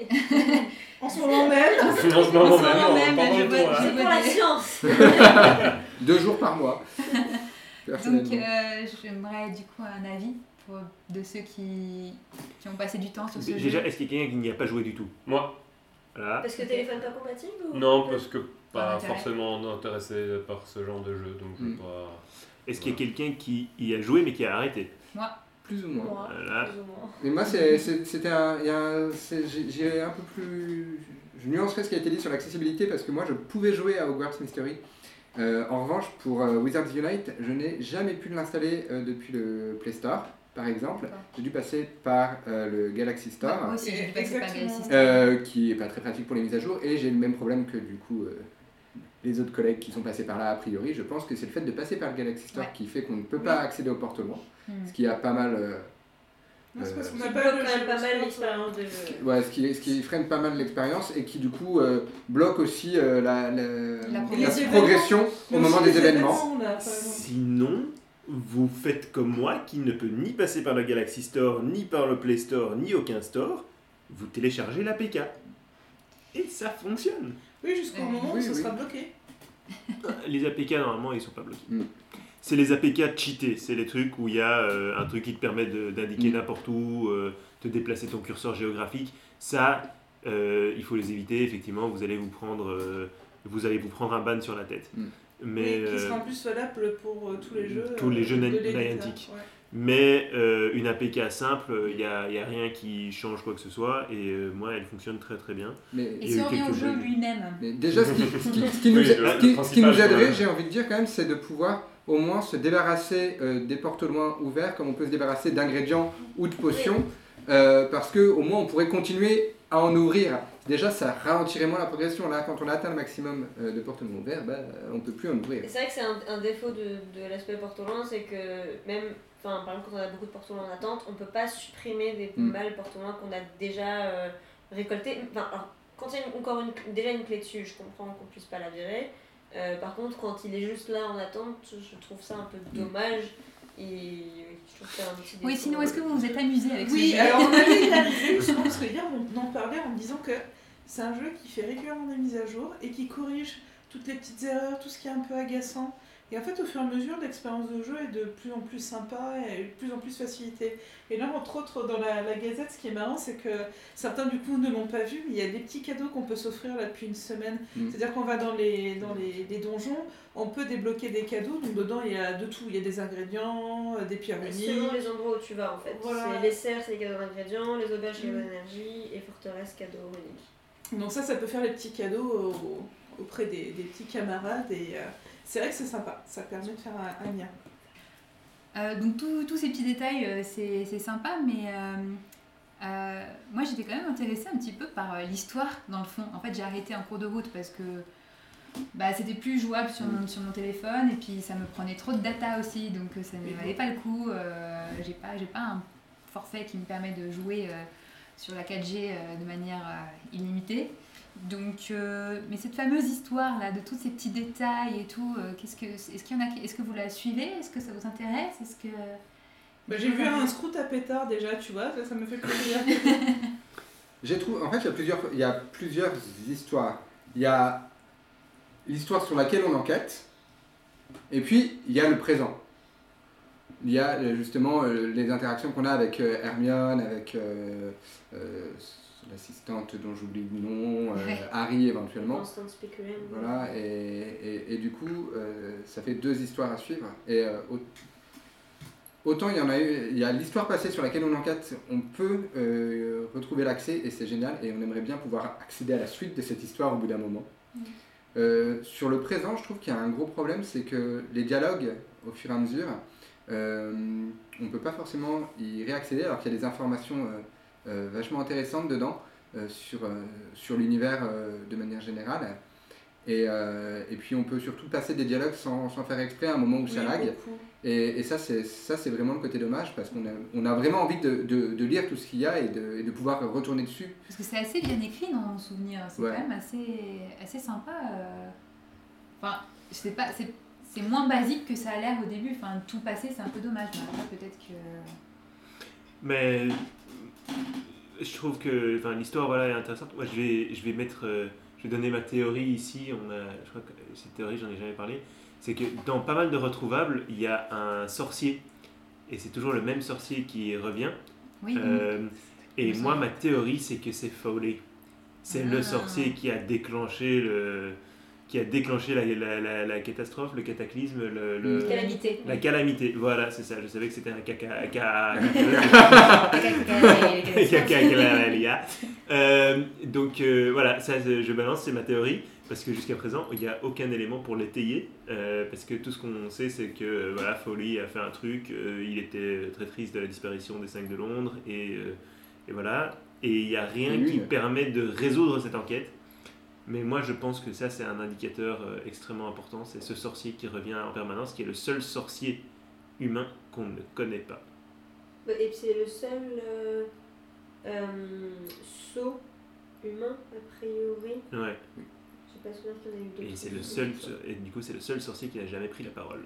en ce moment même. En ce En ce moment même, même, je vois- tour, je hein. C'est pour la science Deux jours par mois. Donc euh, j'aimerais du coup un avis pour, de ceux qui, qui ont passé du temps sur ce Déjà, jeu. est-ce qu'il y a quelqu'un qui n'y a pas joué du tout? Moi, Voilà. Parce que téléphone pas compatible ou... non, parce que Pas forcément intéressé par ce genre de jeu, donc je Mm. vais pas. Est-ce qu'il y a quelqu'un qui y a joué mais qui a arrêté? Plus ou moins. Moi, Voilà. plus ou moins. Mais moi, c'était un. il y a un- c'est- j'ai- J'ai un peu plus. Je nuancerai ce qui a été dit sur l'accessibilité parce que moi, je pouvais jouer à Hogwarts Mystery. Euh, en revanche, pour euh, Wizards Unite, je n'ai jamais pu l'installer euh, depuis le Play Store, par exemple. D'accord. J'ai dû passer par euh, le Galaxy Store. Ouais, moi aussi, j'ai dû passer par. Galaxy Store. Euh, qui est pas très pratique pour les mises à jour et j'ai le même problème que du coup euh, les autres collègues qui sont passés par là a priori je pense que c'est le fait de passer par le Galaxy Store Ouais. qui fait qu'on ne peut pas accéder au porte loin Hmm. ce qui a pas mal euh, Non, c'est parce qu'on pas quand le même jeu pas mal sport, l'expérience de jeu. ouais ce qui, ce qui freine pas mal l'expérience et qui du coup euh, bloque aussi euh, la, la, La la progression. au moment des événements. Sinon, vous faites comme moi qui ne peut ni passer par le Galaxy Store, ni par le Play Store, ni aucun store. Vous téléchargez l'APK. Et ça fonctionne. Oui, jusqu'au Euh, moment où oui, oui. sera bloqué. Les APK, normalement, ils sont pas bloqués. Mm. C'est les APK cheatés. C'est les trucs où il y a euh, un truc qui te permet d'indiquer Mm. n'importe où, euh, de déplacer ton curseur géographique. Ça, euh, il faut les éviter. Effectivement, vous allez vous prendre, euh, vous allez vous prendre un ban sur la tête. Mm. Mais, qui sera euh, en plus valable pour euh, tous les jeux. tous les euh, jeux. Niantic. Ouais. Mais euh, une APK simple, il n'y a, y a rien qui change quoi que ce soit. Et euh, moi, elle fonctionne très très bien. mais, Et si on revient au jeu lui-même? Mais déjà ce qui, ce qui- ce qui nous, Oui, ce qui- nous aiderait j'ai envie de dire quand même c'est de pouvoir au moins se débarrasser euh, des portes loin ouverts comme on peut se débarrasser d'ingrédients ou de potions euh, parce que au moins on pourrait continuer à en ouvrir déjà ça ralentirait moins la progression là quand on a atteint le maximum euh, de portes loin ouverts bah, on peut plus en ouvrir c'est vrai que c'est un, un défaut de, de l'aspect loin, c'est que même, enfin, par exemple, quand on a beaucoup de loin en attente, on peut pas supprimer des Mm. balles loin qu'on a déjà euh, récoltées. Enfin, alors, quand il y a encore une- déjà une clé dessus, je comprends qu'on puisse pas la virer. Euh, par contre, quand il est juste là en attente, je trouve ça un peu dommage. Et je trouve que c'est un petit Oui, sinon, est-ce que vous vous êtes amusé avec Oui, ce jeu alors on avait y arrivé justement parce que hier on en parlait en disant que c'est un jeu qui fait régulièrement des mises à jour et qui corrige toutes les petites erreurs, tout ce qui est un peu agaçant. Et en fait, au fur et à mesure, l'expérience de jeu est de plus en plus sympa et de plus en plus facilitée. Et là, entre autres, dans la, la Gazette, ce qui est marrant, c'est que certains du coup ne l'ont pas vu, mais il y a des petits cadeaux qu'on peut s'offrir là depuis une semaine. Mm. C'est-à-dire qu'on va dans les, dans les, les donjons, on peut débloquer des cadeaux, donc dedans il y a de tout. Il y a des ingrédients, euh, des pierres unies. Selon les endroits où tu vas en fait. Voilà. C'est les serres, c'est les cadeaux d'ingrédients, les auberges, c'est les Mm. cadeaux d'énergie, et forteresse, cadeaux reliques. Donc ça, ça peut faire les petits cadeaux au- auprès des, des petits camarades et euh, c'est vrai que c'est sympa, ça permet de faire un, un lien. Euh, donc tous ces petits détails, euh, c'est c'est sympa, mais euh, moi j'étais quand même intéressée un petit peu par l'histoire dans le fond. En fait j'ai arrêté en cours de route parce que bah, c'était plus jouable sur mon, sur mon téléphone et puis ça me prenait trop de data aussi, donc ça ne valait pas le coup. Euh, j'ai pas, j'ai pas un forfait qui me permet de jouer sur la 4G euh, de manière illimitée. Donc, euh, mais cette fameuse histoire là, de tous ces petits détails et tout, euh, qu'est-ce que, est-ce qu'il y en a, est-ce que vous la suivez? Est-ce que ça vous intéresse? Est-ce que Bah, J'ai vu un scout à pétard déjà, tu vois, ça, ça me fait plaisir. J'ai trouvé, en fait, il y a plusieurs, il y a plusieurs histoires. Il y a l'histoire sur laquelle on enquête, et puis il y a le présent. Il y a euh, justement euh, les interactions qu'on a avec euh, Hermione, avec euh, euh, l'assistante dont j'oublie le nom, euh, Ouais. Harry éventuellement. Voilà, et, et, et du coup, euh, ça fait deux histoires à suivre. Et euh, au- autant il y en a eu, il y a l'histoire passée sur laquelle on enquête, on peut retrouver l'accès et c'est génial. Et on aimerait bien pouvoir accéder à la suite de cette histoire au bout d'un moment. Euh, sur le présent, je trouve qu'il y a un gros problème, c'est que les dialogues, au fur et à mesure, on ne peut pas forcément y réaccéder alors qu'il y a des informations vachement intéressantes dedans euh, sur, euh, sur l'univers euh, de manière générale. Et, euh, et puis on peut surtout passer des dialogues sans, sans faire exprès à un moment où ça Oui, lag. Et, et ça, c'est ça, c'est vraiment le côté dommage parce qu'on a, on a vraiment envie de, de, de lire tout ce qu'il y a et de, et de pouvoir retourner dessus. Parce que c'est assez bien écrit dans mon souvenir. C'est Ouais. quand même assez, assez sympa. euh. Enfin, je sais pas, c'est, c'est moins basique que ça a l'air au début. Enfin, tout passer, c'est un peu dommage. Peut-être que. Mais je trouve que enfin, l'histoire voilà, est intéressante. Moi, je vais, je vais mettre, euh, je vais donner ma théorie ici. On a, je crois que cette théorie, j'en ai jamais parlé. C'est que dans pas mal de retrouvables, il y a un sorcier. Et c'est toujours le même sorcier qui revient. Oui. Euh, et moi, ma théorie, c'est que c'est Foley. C'est Ah. le sorcier qui a déclenché le qui a déclenché la, la, la, la catastrophe, le cataclysme, le, le-. Calamité. la calamité. Voilà, c'est ça. Je savais que c'était un caca. caca Caca- Euh, donc euh, voilà, ça je balance, c'est ma théorie, parce que jusqu'à présent, il n'y a aucun élément pour l'étayer, euh, parce que tout ce qu'on sait, c'est que euh, voilà, Foley a fait un truc, euh, il était très triste de la disparition des 5 de Londres, et, euh, et voilà, et il n'y a rien qui permet de résoudre cette enquête. Mais moi, je pense que ça, c'est un indicateur euh, extrêmement important. C'est ce sorcier qui revient en permanence, qui est le seul sorcier humain qu'on ne connaît pas. Et puis c'est le seul euh, euh, saut humain, a priori. Ouais. J'ai pas qu'il y en a eu. Et c'est le seul, et du coup, c'est le seul sorcier qui n'a jamais pris la parole.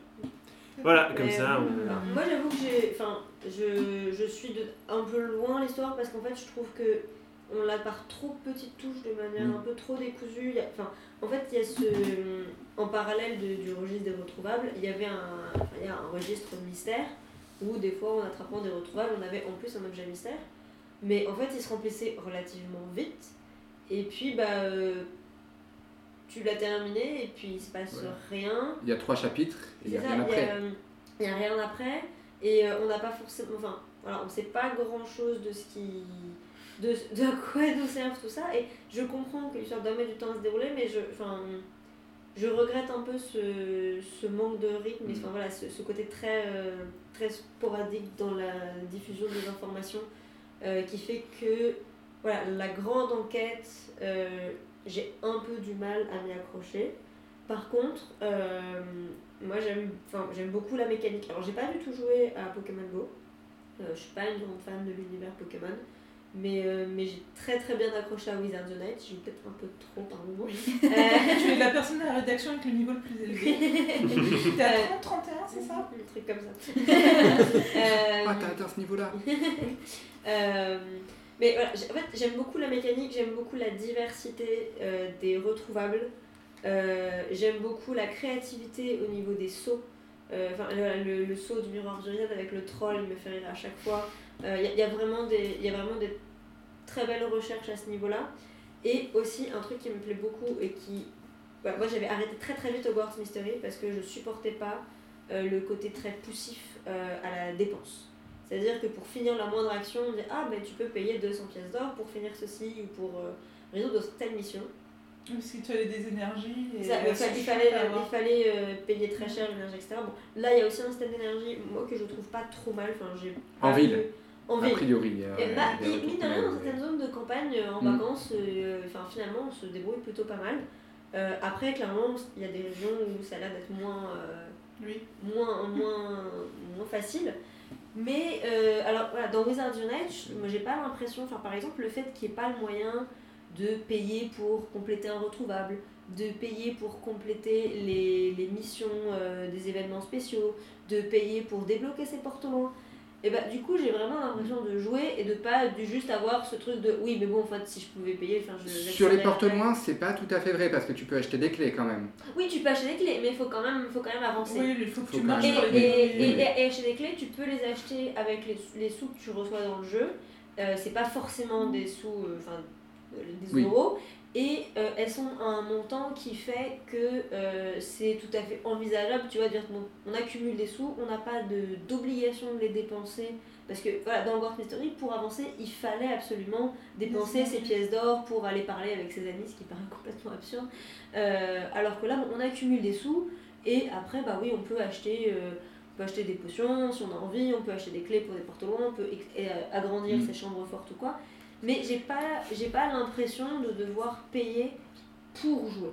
Voilà, comme ça, euh, on... Moi j'avoue que j'ai. Enfin, je, je suis de, un peu loin l'histoire parce qu'en fait je trouve que on l'a par trop petites touches de manière Mm. un peu trop décousue. Y a- Enfin, en fait, il y a ce. En parallèle de- du registre des retrouvables, il y avait un, y a un registre mystère où des fois en attrapant des retrouvables, on avait en plus un objet mystère. Mais en fait, il se remplissait relativement vite. Et puis, bah. euh, tu l'as terminé et puis il se passe Ouais. rien. Il y a trois chapitres et il n'y a ça, rien après. euh, il a rien après et euh, on n'a pas forcément enfin voilà on sait pas grand chose de ce qui de, de à quoi nous servent tout ça et je comprends que l'histoire doit mettre du temps à se dérouler mais je je regrette un peu ce, ce manque de rythme et, Mm. enfin, voilà ce, ce côté très euh, très sporadique dans la diffusion des informations euh, qui fait que voilà la grande enquête euh, j'ai un peu du mal à m'y accrocher par contre, moi j'aime, j'aime beaucoup la mécanique. Alors j'ai pas du tout joué à Pokémon Go. Je suis pas une grande fan de l'univers Pokémon. Mais, euh, mais j'ai très très bien accroché à Wizards Unite. J'ai eu peut-être un peu trop par moment. Euh, Tu es la personne de la rédaction avec le niveau le plus élevé. T'es à 30, 31, c'est ça? Un truc comme ça. Euh, Ah, t'as atteint ce niveau-là Euh, mais voilà, j'ai- en fait, j'aime beaucoup la mécanique, j'aime beaucoup la diversité euh, des retrouvables, Euh, j'aime beaucoup la créativité au niveau des sauts. Euh, Enfin, le, le, le saut du miroir du Riyad avec le troll, il me fait rire à chaque fois. Il y, a- y a vraiment des- y a vraiment des très belles recherches à ce niveau-là. Et aussi, un truc qui me plaît beaucoup et qui. bah, moi, j'avais arrêté très très vite Hogwarts Mystery parce que je supportais pas euh, le côté très poussif euh, à la dépense. C'est-à-dire que pour finir la moindre action, on dit Ah, ben tu peux payer 200 pièces d'or pour finir ceci ou pour euh, résoudre telle mission. Parce que tu avais des énergies. Et Ça, il, fallait, il fallait euh, payer très cher l'énergie, etc. Bon, là, il y a aussi un système d'énergie, moi, que je trouve pas trop mal. Enfin, j'ai En ville. eu- En A priori. euh, Et bah, mine de rien, dans certaines zones de campagne, euh, en Mm. vacances, euh, enfin, finalement, on se débrouille plutôt pas mal. Euh, après, clairement, il y a des régions où ça a l'air d'être moins, euh, Oui. moins, moins, moins facile. Mais, euh, alors, voilà, dans Wizards Unite, moi, j'ai pas l'impression, enfin, par exemple, le fait qu'il n'y ait pas le moyen de payer pour compléter un retrouvable, de payer pour compléter les, les missions euh, des événements spéciaux, de payer pour débloquer ses portes loin. Et bah du coup j'ai vraiment l'impression de jouer et de pas de juste avoir ce truc de oui mais bon en fait si je pouvais payer enfin je Sur les portes loin, c'est pas tout à fait vrai parce que tu peux acheter des clés quand même. Oui tu peux acheter des clés mais il faut quand même faut quand même avancer. Oui, il faut que Faut tu marches Et, et, et, oui. et- et acheter des clés, tu peux les acheter avec les, les sous que tu reçois dans le jeu. Euh, c'est pas forcément des sous, euh, enfin euh, des Oui. euros. Et euh, elles sont à un montant qui fait que euh, c'est tout à fait envisageable. Tu vois, de dire bon, on accumule des sous, on n'a pas d'obligation de les dépenser. Parce que voilà, dans Hogwarts Mystery, pour avancer, il fallait absolument dépenser ses pièces d'or pour aller parler avec ses amis, ce qui paraît complètement absurde. Euh, alors que là, bon, on accumule des sous et après, bah oui, on peut acheter, on peut acheter des potions si on a envie, on peut acheter des clés pour des portes loin, on peut agrandir Mm. ses chambres fortes ou quoi. Mais j'ai pas, j'ai pas l'impression de devoir payer pour jouer,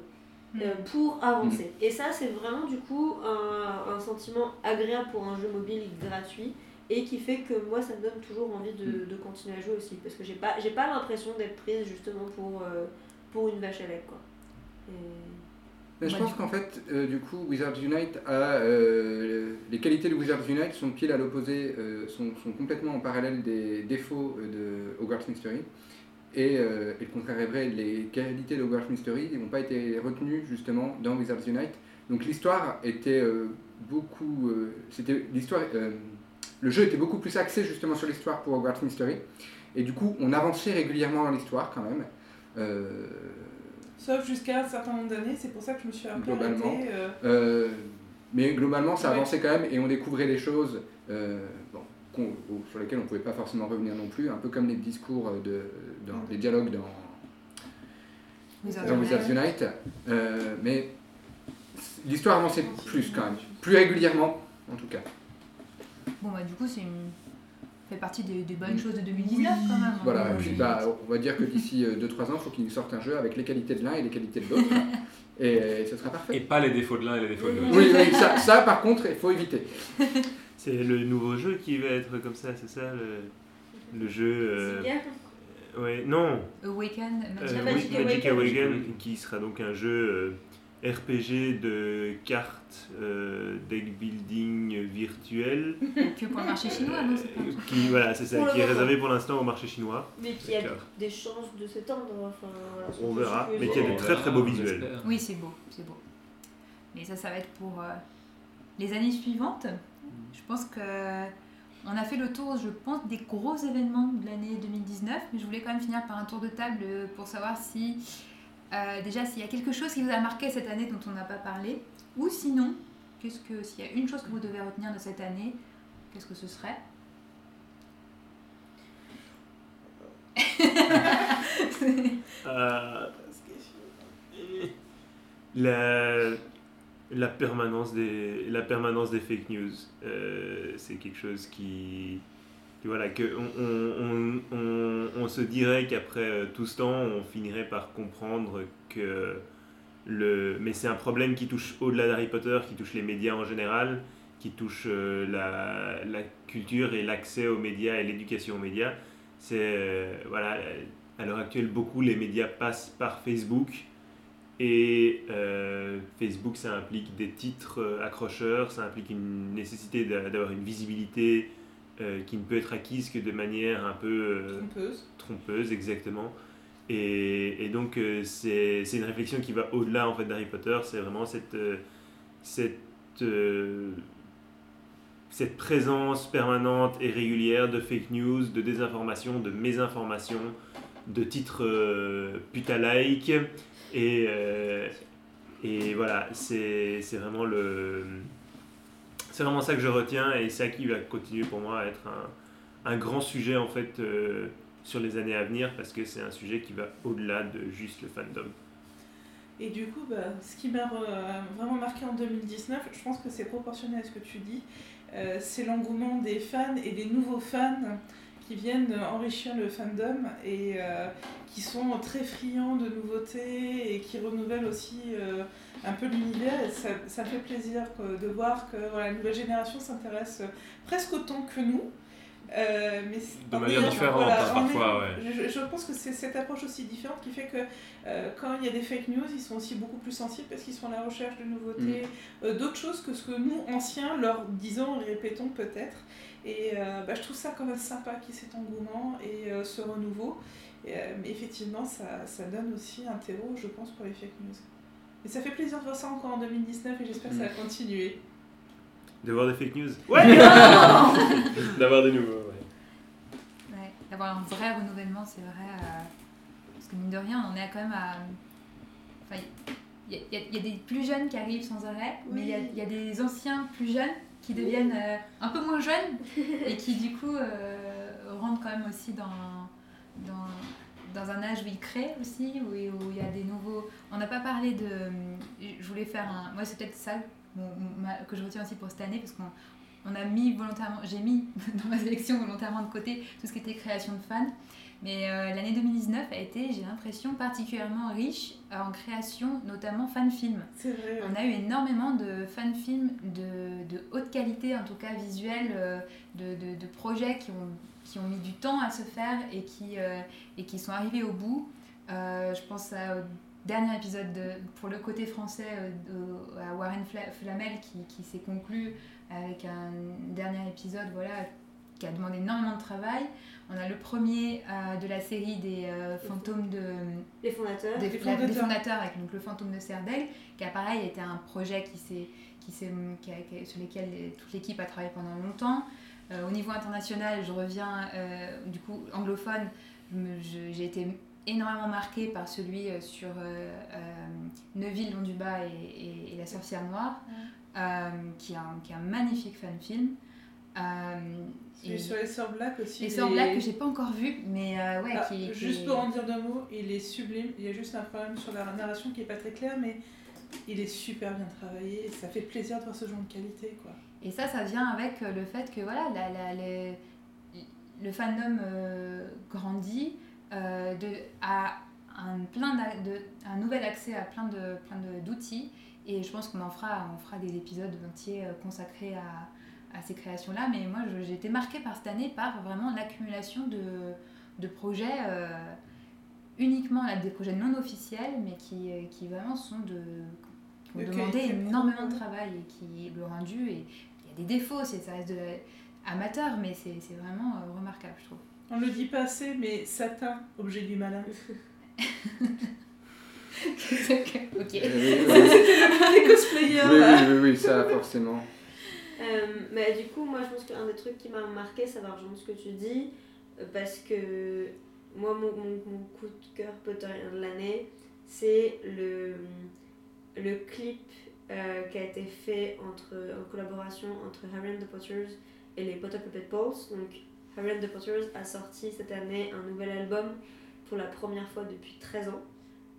euh, pour avancer. Et ça, c'est vraiment du coup un, un sentiment agréable pour un jeu mobile gratuit et qui fait que moi, ça me donne toujours envie de, de continuer à jouer aussi. Parce que j'ai pas, j'ai pas l'impression d'être prise justement pour, euh, pour une vache à lait. Quoi. Et- Mais je Ouais, pense qu'en fait, euh, du coup, Wizards Unite a. euh, les qualités de Wizards Unite sont pile à l'opposé, euh, sont, sont complètement en parallèle des défauts de Hogwarts Mystery. Et, et le contraire est vrai, les qualités de Hogwarts Mystery n'ont pas été retenues justement dans Wizards Unite. Donc l'histoire était beaucoup. c'était l'histoire. le jeu était beaucoup plus axé justement sur l'histoire pour Hogwarts Mystery. Et du coup, on avançait régulièrement dans l'histoire quand même. Sauf jusqu'à un certain nombre d'années, c'est pour ça que je me suis un peu Globalement. arrêtée, euh, Euh, mais globalement, ça Ouais. avançait quand même et on découvrait des choses euh, bon, sur lesquelles on ne pouvait pas forcément revenir non plus, un peu comme les discours de, dans, les dialogues dans, Wizards dans Unite. Wizards Unite. Euh, mais l'histoire avançait plus quand même, plus régulièrement en tout cas. Bon, bah, du coup, c'est une... fait partie des, des bonnes choses de 2019 quand même. Voilà, et Euh, puis bah, on va dire que d'ici 2-3 ans, il faut qu'ils nous sortent un jeu avec les qualités de l'un et les qualités de l'autre. et, euh, ce sera parfait. Et pas les défauts de l'un et les défauts de l'autre. Oui, oui, ça, ça, par contre, il faut éviter. C'est le nouveau jeu qui va être comme ça, c'est ça le, le jeu. euh, ouais, non, Awaken, euh, Magic oui, Magic Magic Awaken. Awaken, qui sera donc un jeu euh, RPG de cartes, euh, deck building virtuel. que pour le marché chinois, non pas euh, qui, voilà, c'est ça, qui est réservé pour l'instant au marché chinois. Mais qui a des chances de s'étendre. Enfin, voilà, On verra, mais y a des très, très beaux visuels. Oui, c'est beau, c'est beau. Mais ça, ça va être pour euh, les années suivantes. Je pense que on a fait le tour, je pense, des gros événements de l'année 2019, mais je voulais quand même finir par un tour de table pour savoir si, euh, déjà, s'il y a quelque chose qui vous a marqué cette année dont on n'a pas parlé, ou sinon, qu'est-ce que s'il y a une chose que vous devez retenir de cette année, qu'est-ce que ce serait Euh, la, la, permanence des, la permanence des fake news, euh, c'est quelque chose qui. Voilà, que on, on, on, se dirait qu'après euh, tout ce temps, on finirait par comprendre que. Le, mais c'est un problème qui touche au-delà d'Harry Potter, qui touche les médias en général, qui touche euh, la, la culture et l'accès aux médias et l'éducation aux médias. C'est. euh, voilà à l'heure actuelle, beaucoup les médias passent par Facebook. Et Facebook, ça implique des titres accrocheurs, ça implique une nécessité d'a- d'avoir une visibilité euh, qui ne peut être acquise que de manière un peu euh, trompeuse. trompeuse, exactement. Et, et donc, euh, c'est une réflexion qui va au-delà en fait, d'Harry Potter. C'est vraiment cette, euh, cette, cette présence permanente et régulière de fake news, de désinformation, de mésinformation, de titres puta-like. Et, et voilà, c'est c'est vraiment le. C'est vraiment ça que je retiens et ça qui va continuer pour moi à être un, un grand sujet en fait euh, sur les années à venir parce que c'est un sujet qui va au-delà de juste le fandom. Et du coup, bah, ce qui m'a vraiment marqué en 2019, je pense que c'est proportionné à ce que tu dis, euh, c'est l'engouement des fans et des nouveaux fans qui viennent enrichir le fandom et euh, qui sont très friands de nouveautés et qui renouvellent aussi un peu l'univers. Et ça, ça fait plaisir de voir que voilà, la nouvelle génération s'intéresse presque autant que nous. Euh, mais De manière différente, voilà, hein, parfois, ayant- je, je pense que c'est cette approche aussi différente qui fait que euh, quand il y a des fake news, ils sont aussi beaucoup plus sensibles parce qu'ils sont à la recherche de nouveautés, euh, d'autres choses que ce que nous, anciens, leur disons et répétons peut-être. Et bah, je trouve ça quand même sympa qu'il y ait cet engouement et ce renouveau. Et, mais effectivement, ça, ça donne aussi un terreau, je pense, pour les fake news. Et ça fait plaisir de voir ça encore en 2019 et j'espère que ça va continuer. De voir des fake news D'avoir des nouveaux, ouais. Ouais, d'avoir un vrai renouvellement, c'est vrai. euh, parce que mine de rien, on est quand même à. Enfin, il y, a- y y des plus jeunes qui arrivent sans arrêt, mais il y a- y, des anciens plus jeunes qui deviennent euh, un peu moins jeunes et qui du coup euh, rentrent quand même aussi dans, dans, dans un âge où ils créent aussi, où, où il y a des nouveaux. On n'a pas parlé de. Je voulais faire un. Moi, c'est peut-être ça que je retiens aussi pour cette année, parce qu'on on a mis volontairement, j'ai mis dans ma sélection volontairement de côté tout ce qui était création de fans. Mais euh, l'année 2019 a été, j'ai l'impression, particulièrement riche en création, notamment fan-film. C'est vrai. On a eu énormément de fan-films de, de haute qualité, en tout cas visuelle, euh, de, de, de projets qui ont, qui ont mis du temps à se faire et qui, euh, et qui sont arrivés au bout. Euh, je pense à- au dernier épisode de, pour le côté français euh, de- à Warren Fla- Flamel qui, qui s'est conclu avec un dernier épisode voilà, qui a demandé énormément de travail. On a le premier euh, de la série des euh, fantômes de, Les fondateurs. des, fondateurs. des fondateurs avec donc, le fantôme de Serdaigle, qui a pareil été un projet qui s'est, qui s'est, qui a- qui a- sur lequel toute l'équipe a travaillé pendant longtemps. Euh, au niveau international, je reviens euh, du coup anglophone, j'ai été énormément marquée par celui euh, sur Neuville, Long du Bas et, et- et la sorcière noire, qui, est un, qui est un magnifique fan film. Celui et sur les sœurs Black aussi. les Sœurs Black que j'ai pas encore vu, mais euh, ouais, Ah, qui, qui juste pour en dire deux mots, il est sublime. Il y a juste un problème sur la narration qui est pas très clair, mais il est super bien travaillé. et Ça fait plaisir de voir ce genre de qualité, quoi. Et ça, ça vient avec euh, le fait que voilà, la, la- les- le fandom euh, grandit, euh, de, a un, plein de, un nouvel accès à plein de plein de- d'outils. Et je pense qu'on en fera, on fera des épisodes entiers consacrés à, à ces créations-là. Mais moi, j'ai été marquée par cette année par vraiment l'accumulation de, de projets, euh, uniquement là, des projets non officiels, mais qui, qui vraiment sont de qui ont De demandé énormément de travail et qui le rendu et des défauts, c'est ça reste de amateur, mais c'est c'est vraiment euh, remarquable, je trouve. On le dit pas assez, mais Satin, objet du malin. ok. Euh, oui, oui, Les cosplayers, oui, là. oui, oui, oui, ça forcément. Euh, mais du coup, moi je pense qu'un des trucs qui m'a marqué, ça va rejoindre ce que tu dis, euh, parce que moi, mon, mon, mon coup de cœur potterien de l'année, c'est le, le clip euh, qui a été fait entre, en collaboration entre Harry and the Potters et les Potter Puppet Pulse. Donc, Harry and the Potters a sorti cette année un nouvel album pour la première fois depuis 13 ans.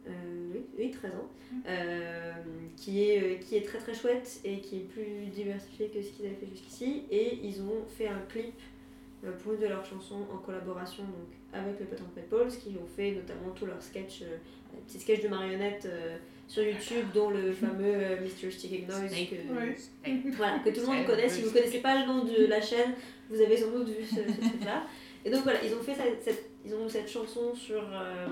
Euh, oui, oui, 13 ans. Euh, qui, est, qui est très très chouette et qui est plus diversifié que ce qu'ils avaient fait jusqu'ici. Et ils ont fait un clip pour une de leurs chansons en collaboration donc, avec les Potter Puppet Pulse qui ont fait notamment tous leurs sketchs, euh, des petits sketchs de marionnettes euh, sur YouTube, dont le fameux euh, Mr. Sticking Noise. Que, voilà, que tout le monde connaît. Si vous connaissez pas le nom de la chaîne, vous avez sans doute vu ce, ce truc-là. Et donc voilà, ils ont fait cette, cette- ils ont cette chanson sur, euh,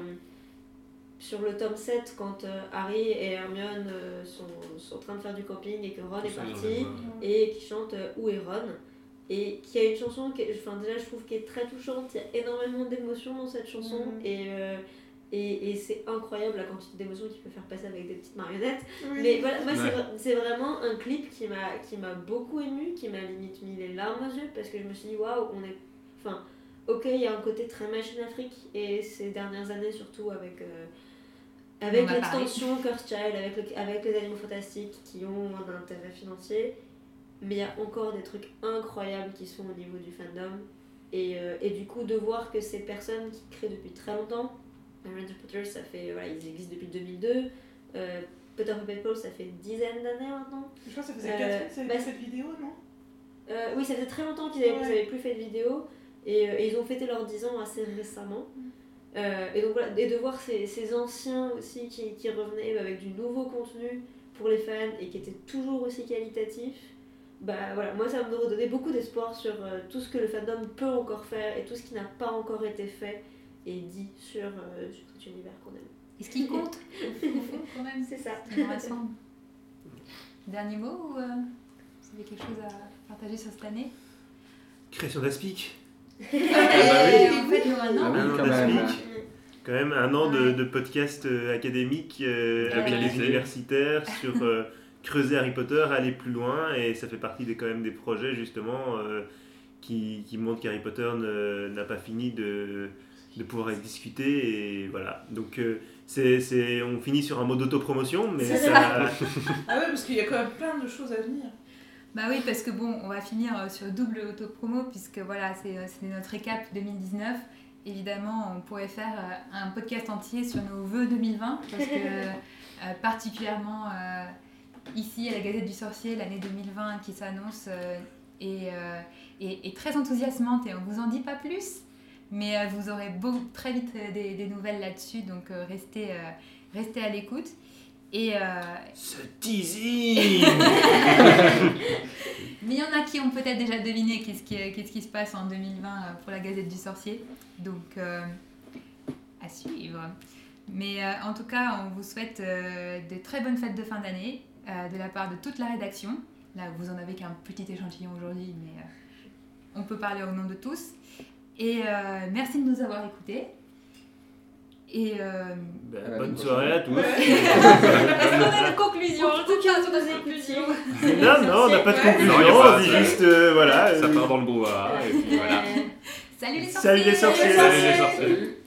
sur le tome 7 quand euh, Harry et Hermione euh, sont, sont en train de faire du camping et que Ron est parti et qui chante euh, Où est Ron? Et qui a une chanson qui est, enfin déjà je trouve qui est très touchante, il y a énormément d'émotions dans cette chanson Mhm. et, euh, et, et c'est incroyable la quantité d'émotions qu'il peut faire passer avec des petites marionnettes. Oui. Mais voilà, moi c'est Ouais. vra- c'est vraiment un clip qui m'a qui m'a beaucoup ému, qui m'a limite mis les larmes aux yeux parce que je me suis dit waouh, on est enfin OK, il y a un côté très machine Afrique et ces dernières années surtout avec euh, avec l'extension Cursed Child, avec, le- avec les animaux fantastiques qui ont un intérêt financier, mais il y a encore des trucs incroyables qui sont au niveau du fandom. Et, euh, et du coup, de voir que ces personnes qui créent depuis très longtemps, Harry Potter, ça fait, voilà, ils existent depuis 2002, euh, Potter Puppet Pulse, ça fait une dizaine d'années maintenant. Je crois que ça faisait Euh, 4 ans que ça bah, de vidéo, non? Euh, oui, ça faisait très longtemps qu'ils n'avaient Ouais. plus fait de vidéo et, euh, et ils ont fêté leurs 10 ans assez récemment. Euh, et donc voilà, et de voir ces, ces anciens aussi qui, qui revenaient avec du nouveau contenu pour les fans et qui étaient toujours aussi qualitatifs, bah voilà, moi ça me redonnait beaucoup d'espoir sur euh, tout ce que le fandom peut encore faire et tout ce qui n'a pas encore été fait et dit sur, euh, sur cet univers qu'on aime. Et ce qui compte, au fond, quand même, C'est ça. ce qui nous rassemble. Dernier mot ou euh, vous avez quelque chose à partager sur cette année? Création d'Aspic. Et oui. En fait, nous maintenant, Ah oui, Un an quand même. d'Aspic. Quand même un an de, Ouais. de podcast euh, académique euh, avec les universitaires sur euh, creuser Harry Potter, aller plus loin et ça fait partie des, quand même des projets justement euh, qui, qui montrent qu'Harry Potter n'a pas fini de, de pouvoir être discuté et voilà. Donc euh, c'est, c'est- on finit sur un mot d'autopromotion mais ça, Ah ouais, parce qu'il y a quand même plein de choses à venir. Bah oui, parce que bon, on va finir euh, sur double auto-promo, puisque voilà, c'est euh, notre récap 2019. Évidemment, on pourrait faire un podcast entier sur nos vœux 2020, parce que euh, particulièrement euh, ici à la Gazette du Sorcier, l'année 2020 qui s'annonce, euh, et, euh, et très enthousiasmante et on vous en dit pas plus. Mais euh, vous aurez beau- très vite euh, des, des nouvelles là-dessus, donc euh, restez, euh, restez à l'écoute. Et, euh, Ce teasing mais il y en a qui ont peut-être déjà deviné qu'est-ce qui, qu'est-ce qui se passe en 2020 euh, pour la Gazette du Sorcier. Donc, euh, à suivre. Mais euh, en tout cas, on vous souhaite euh, de très bonnes fêtes de fin d'année euh, de la part de toute la rédaction. Là, vous en avez qu'un petit échantillon aujourd'hui, mais euh, on peut parler au nom de tous. Et euh, merci de nous avoir écoutés. Et la bonne soirée à tous. est-ce qu'on a une conclusion En tout cas, sur nos conclusions. Non, non, on n'a pas de conclusion, a on dit juste, euh, voilà. Ça part dans le brouhaha, et puis voilà. salut les sorciers Salut les sorciers. Salut les sorciers. Salut.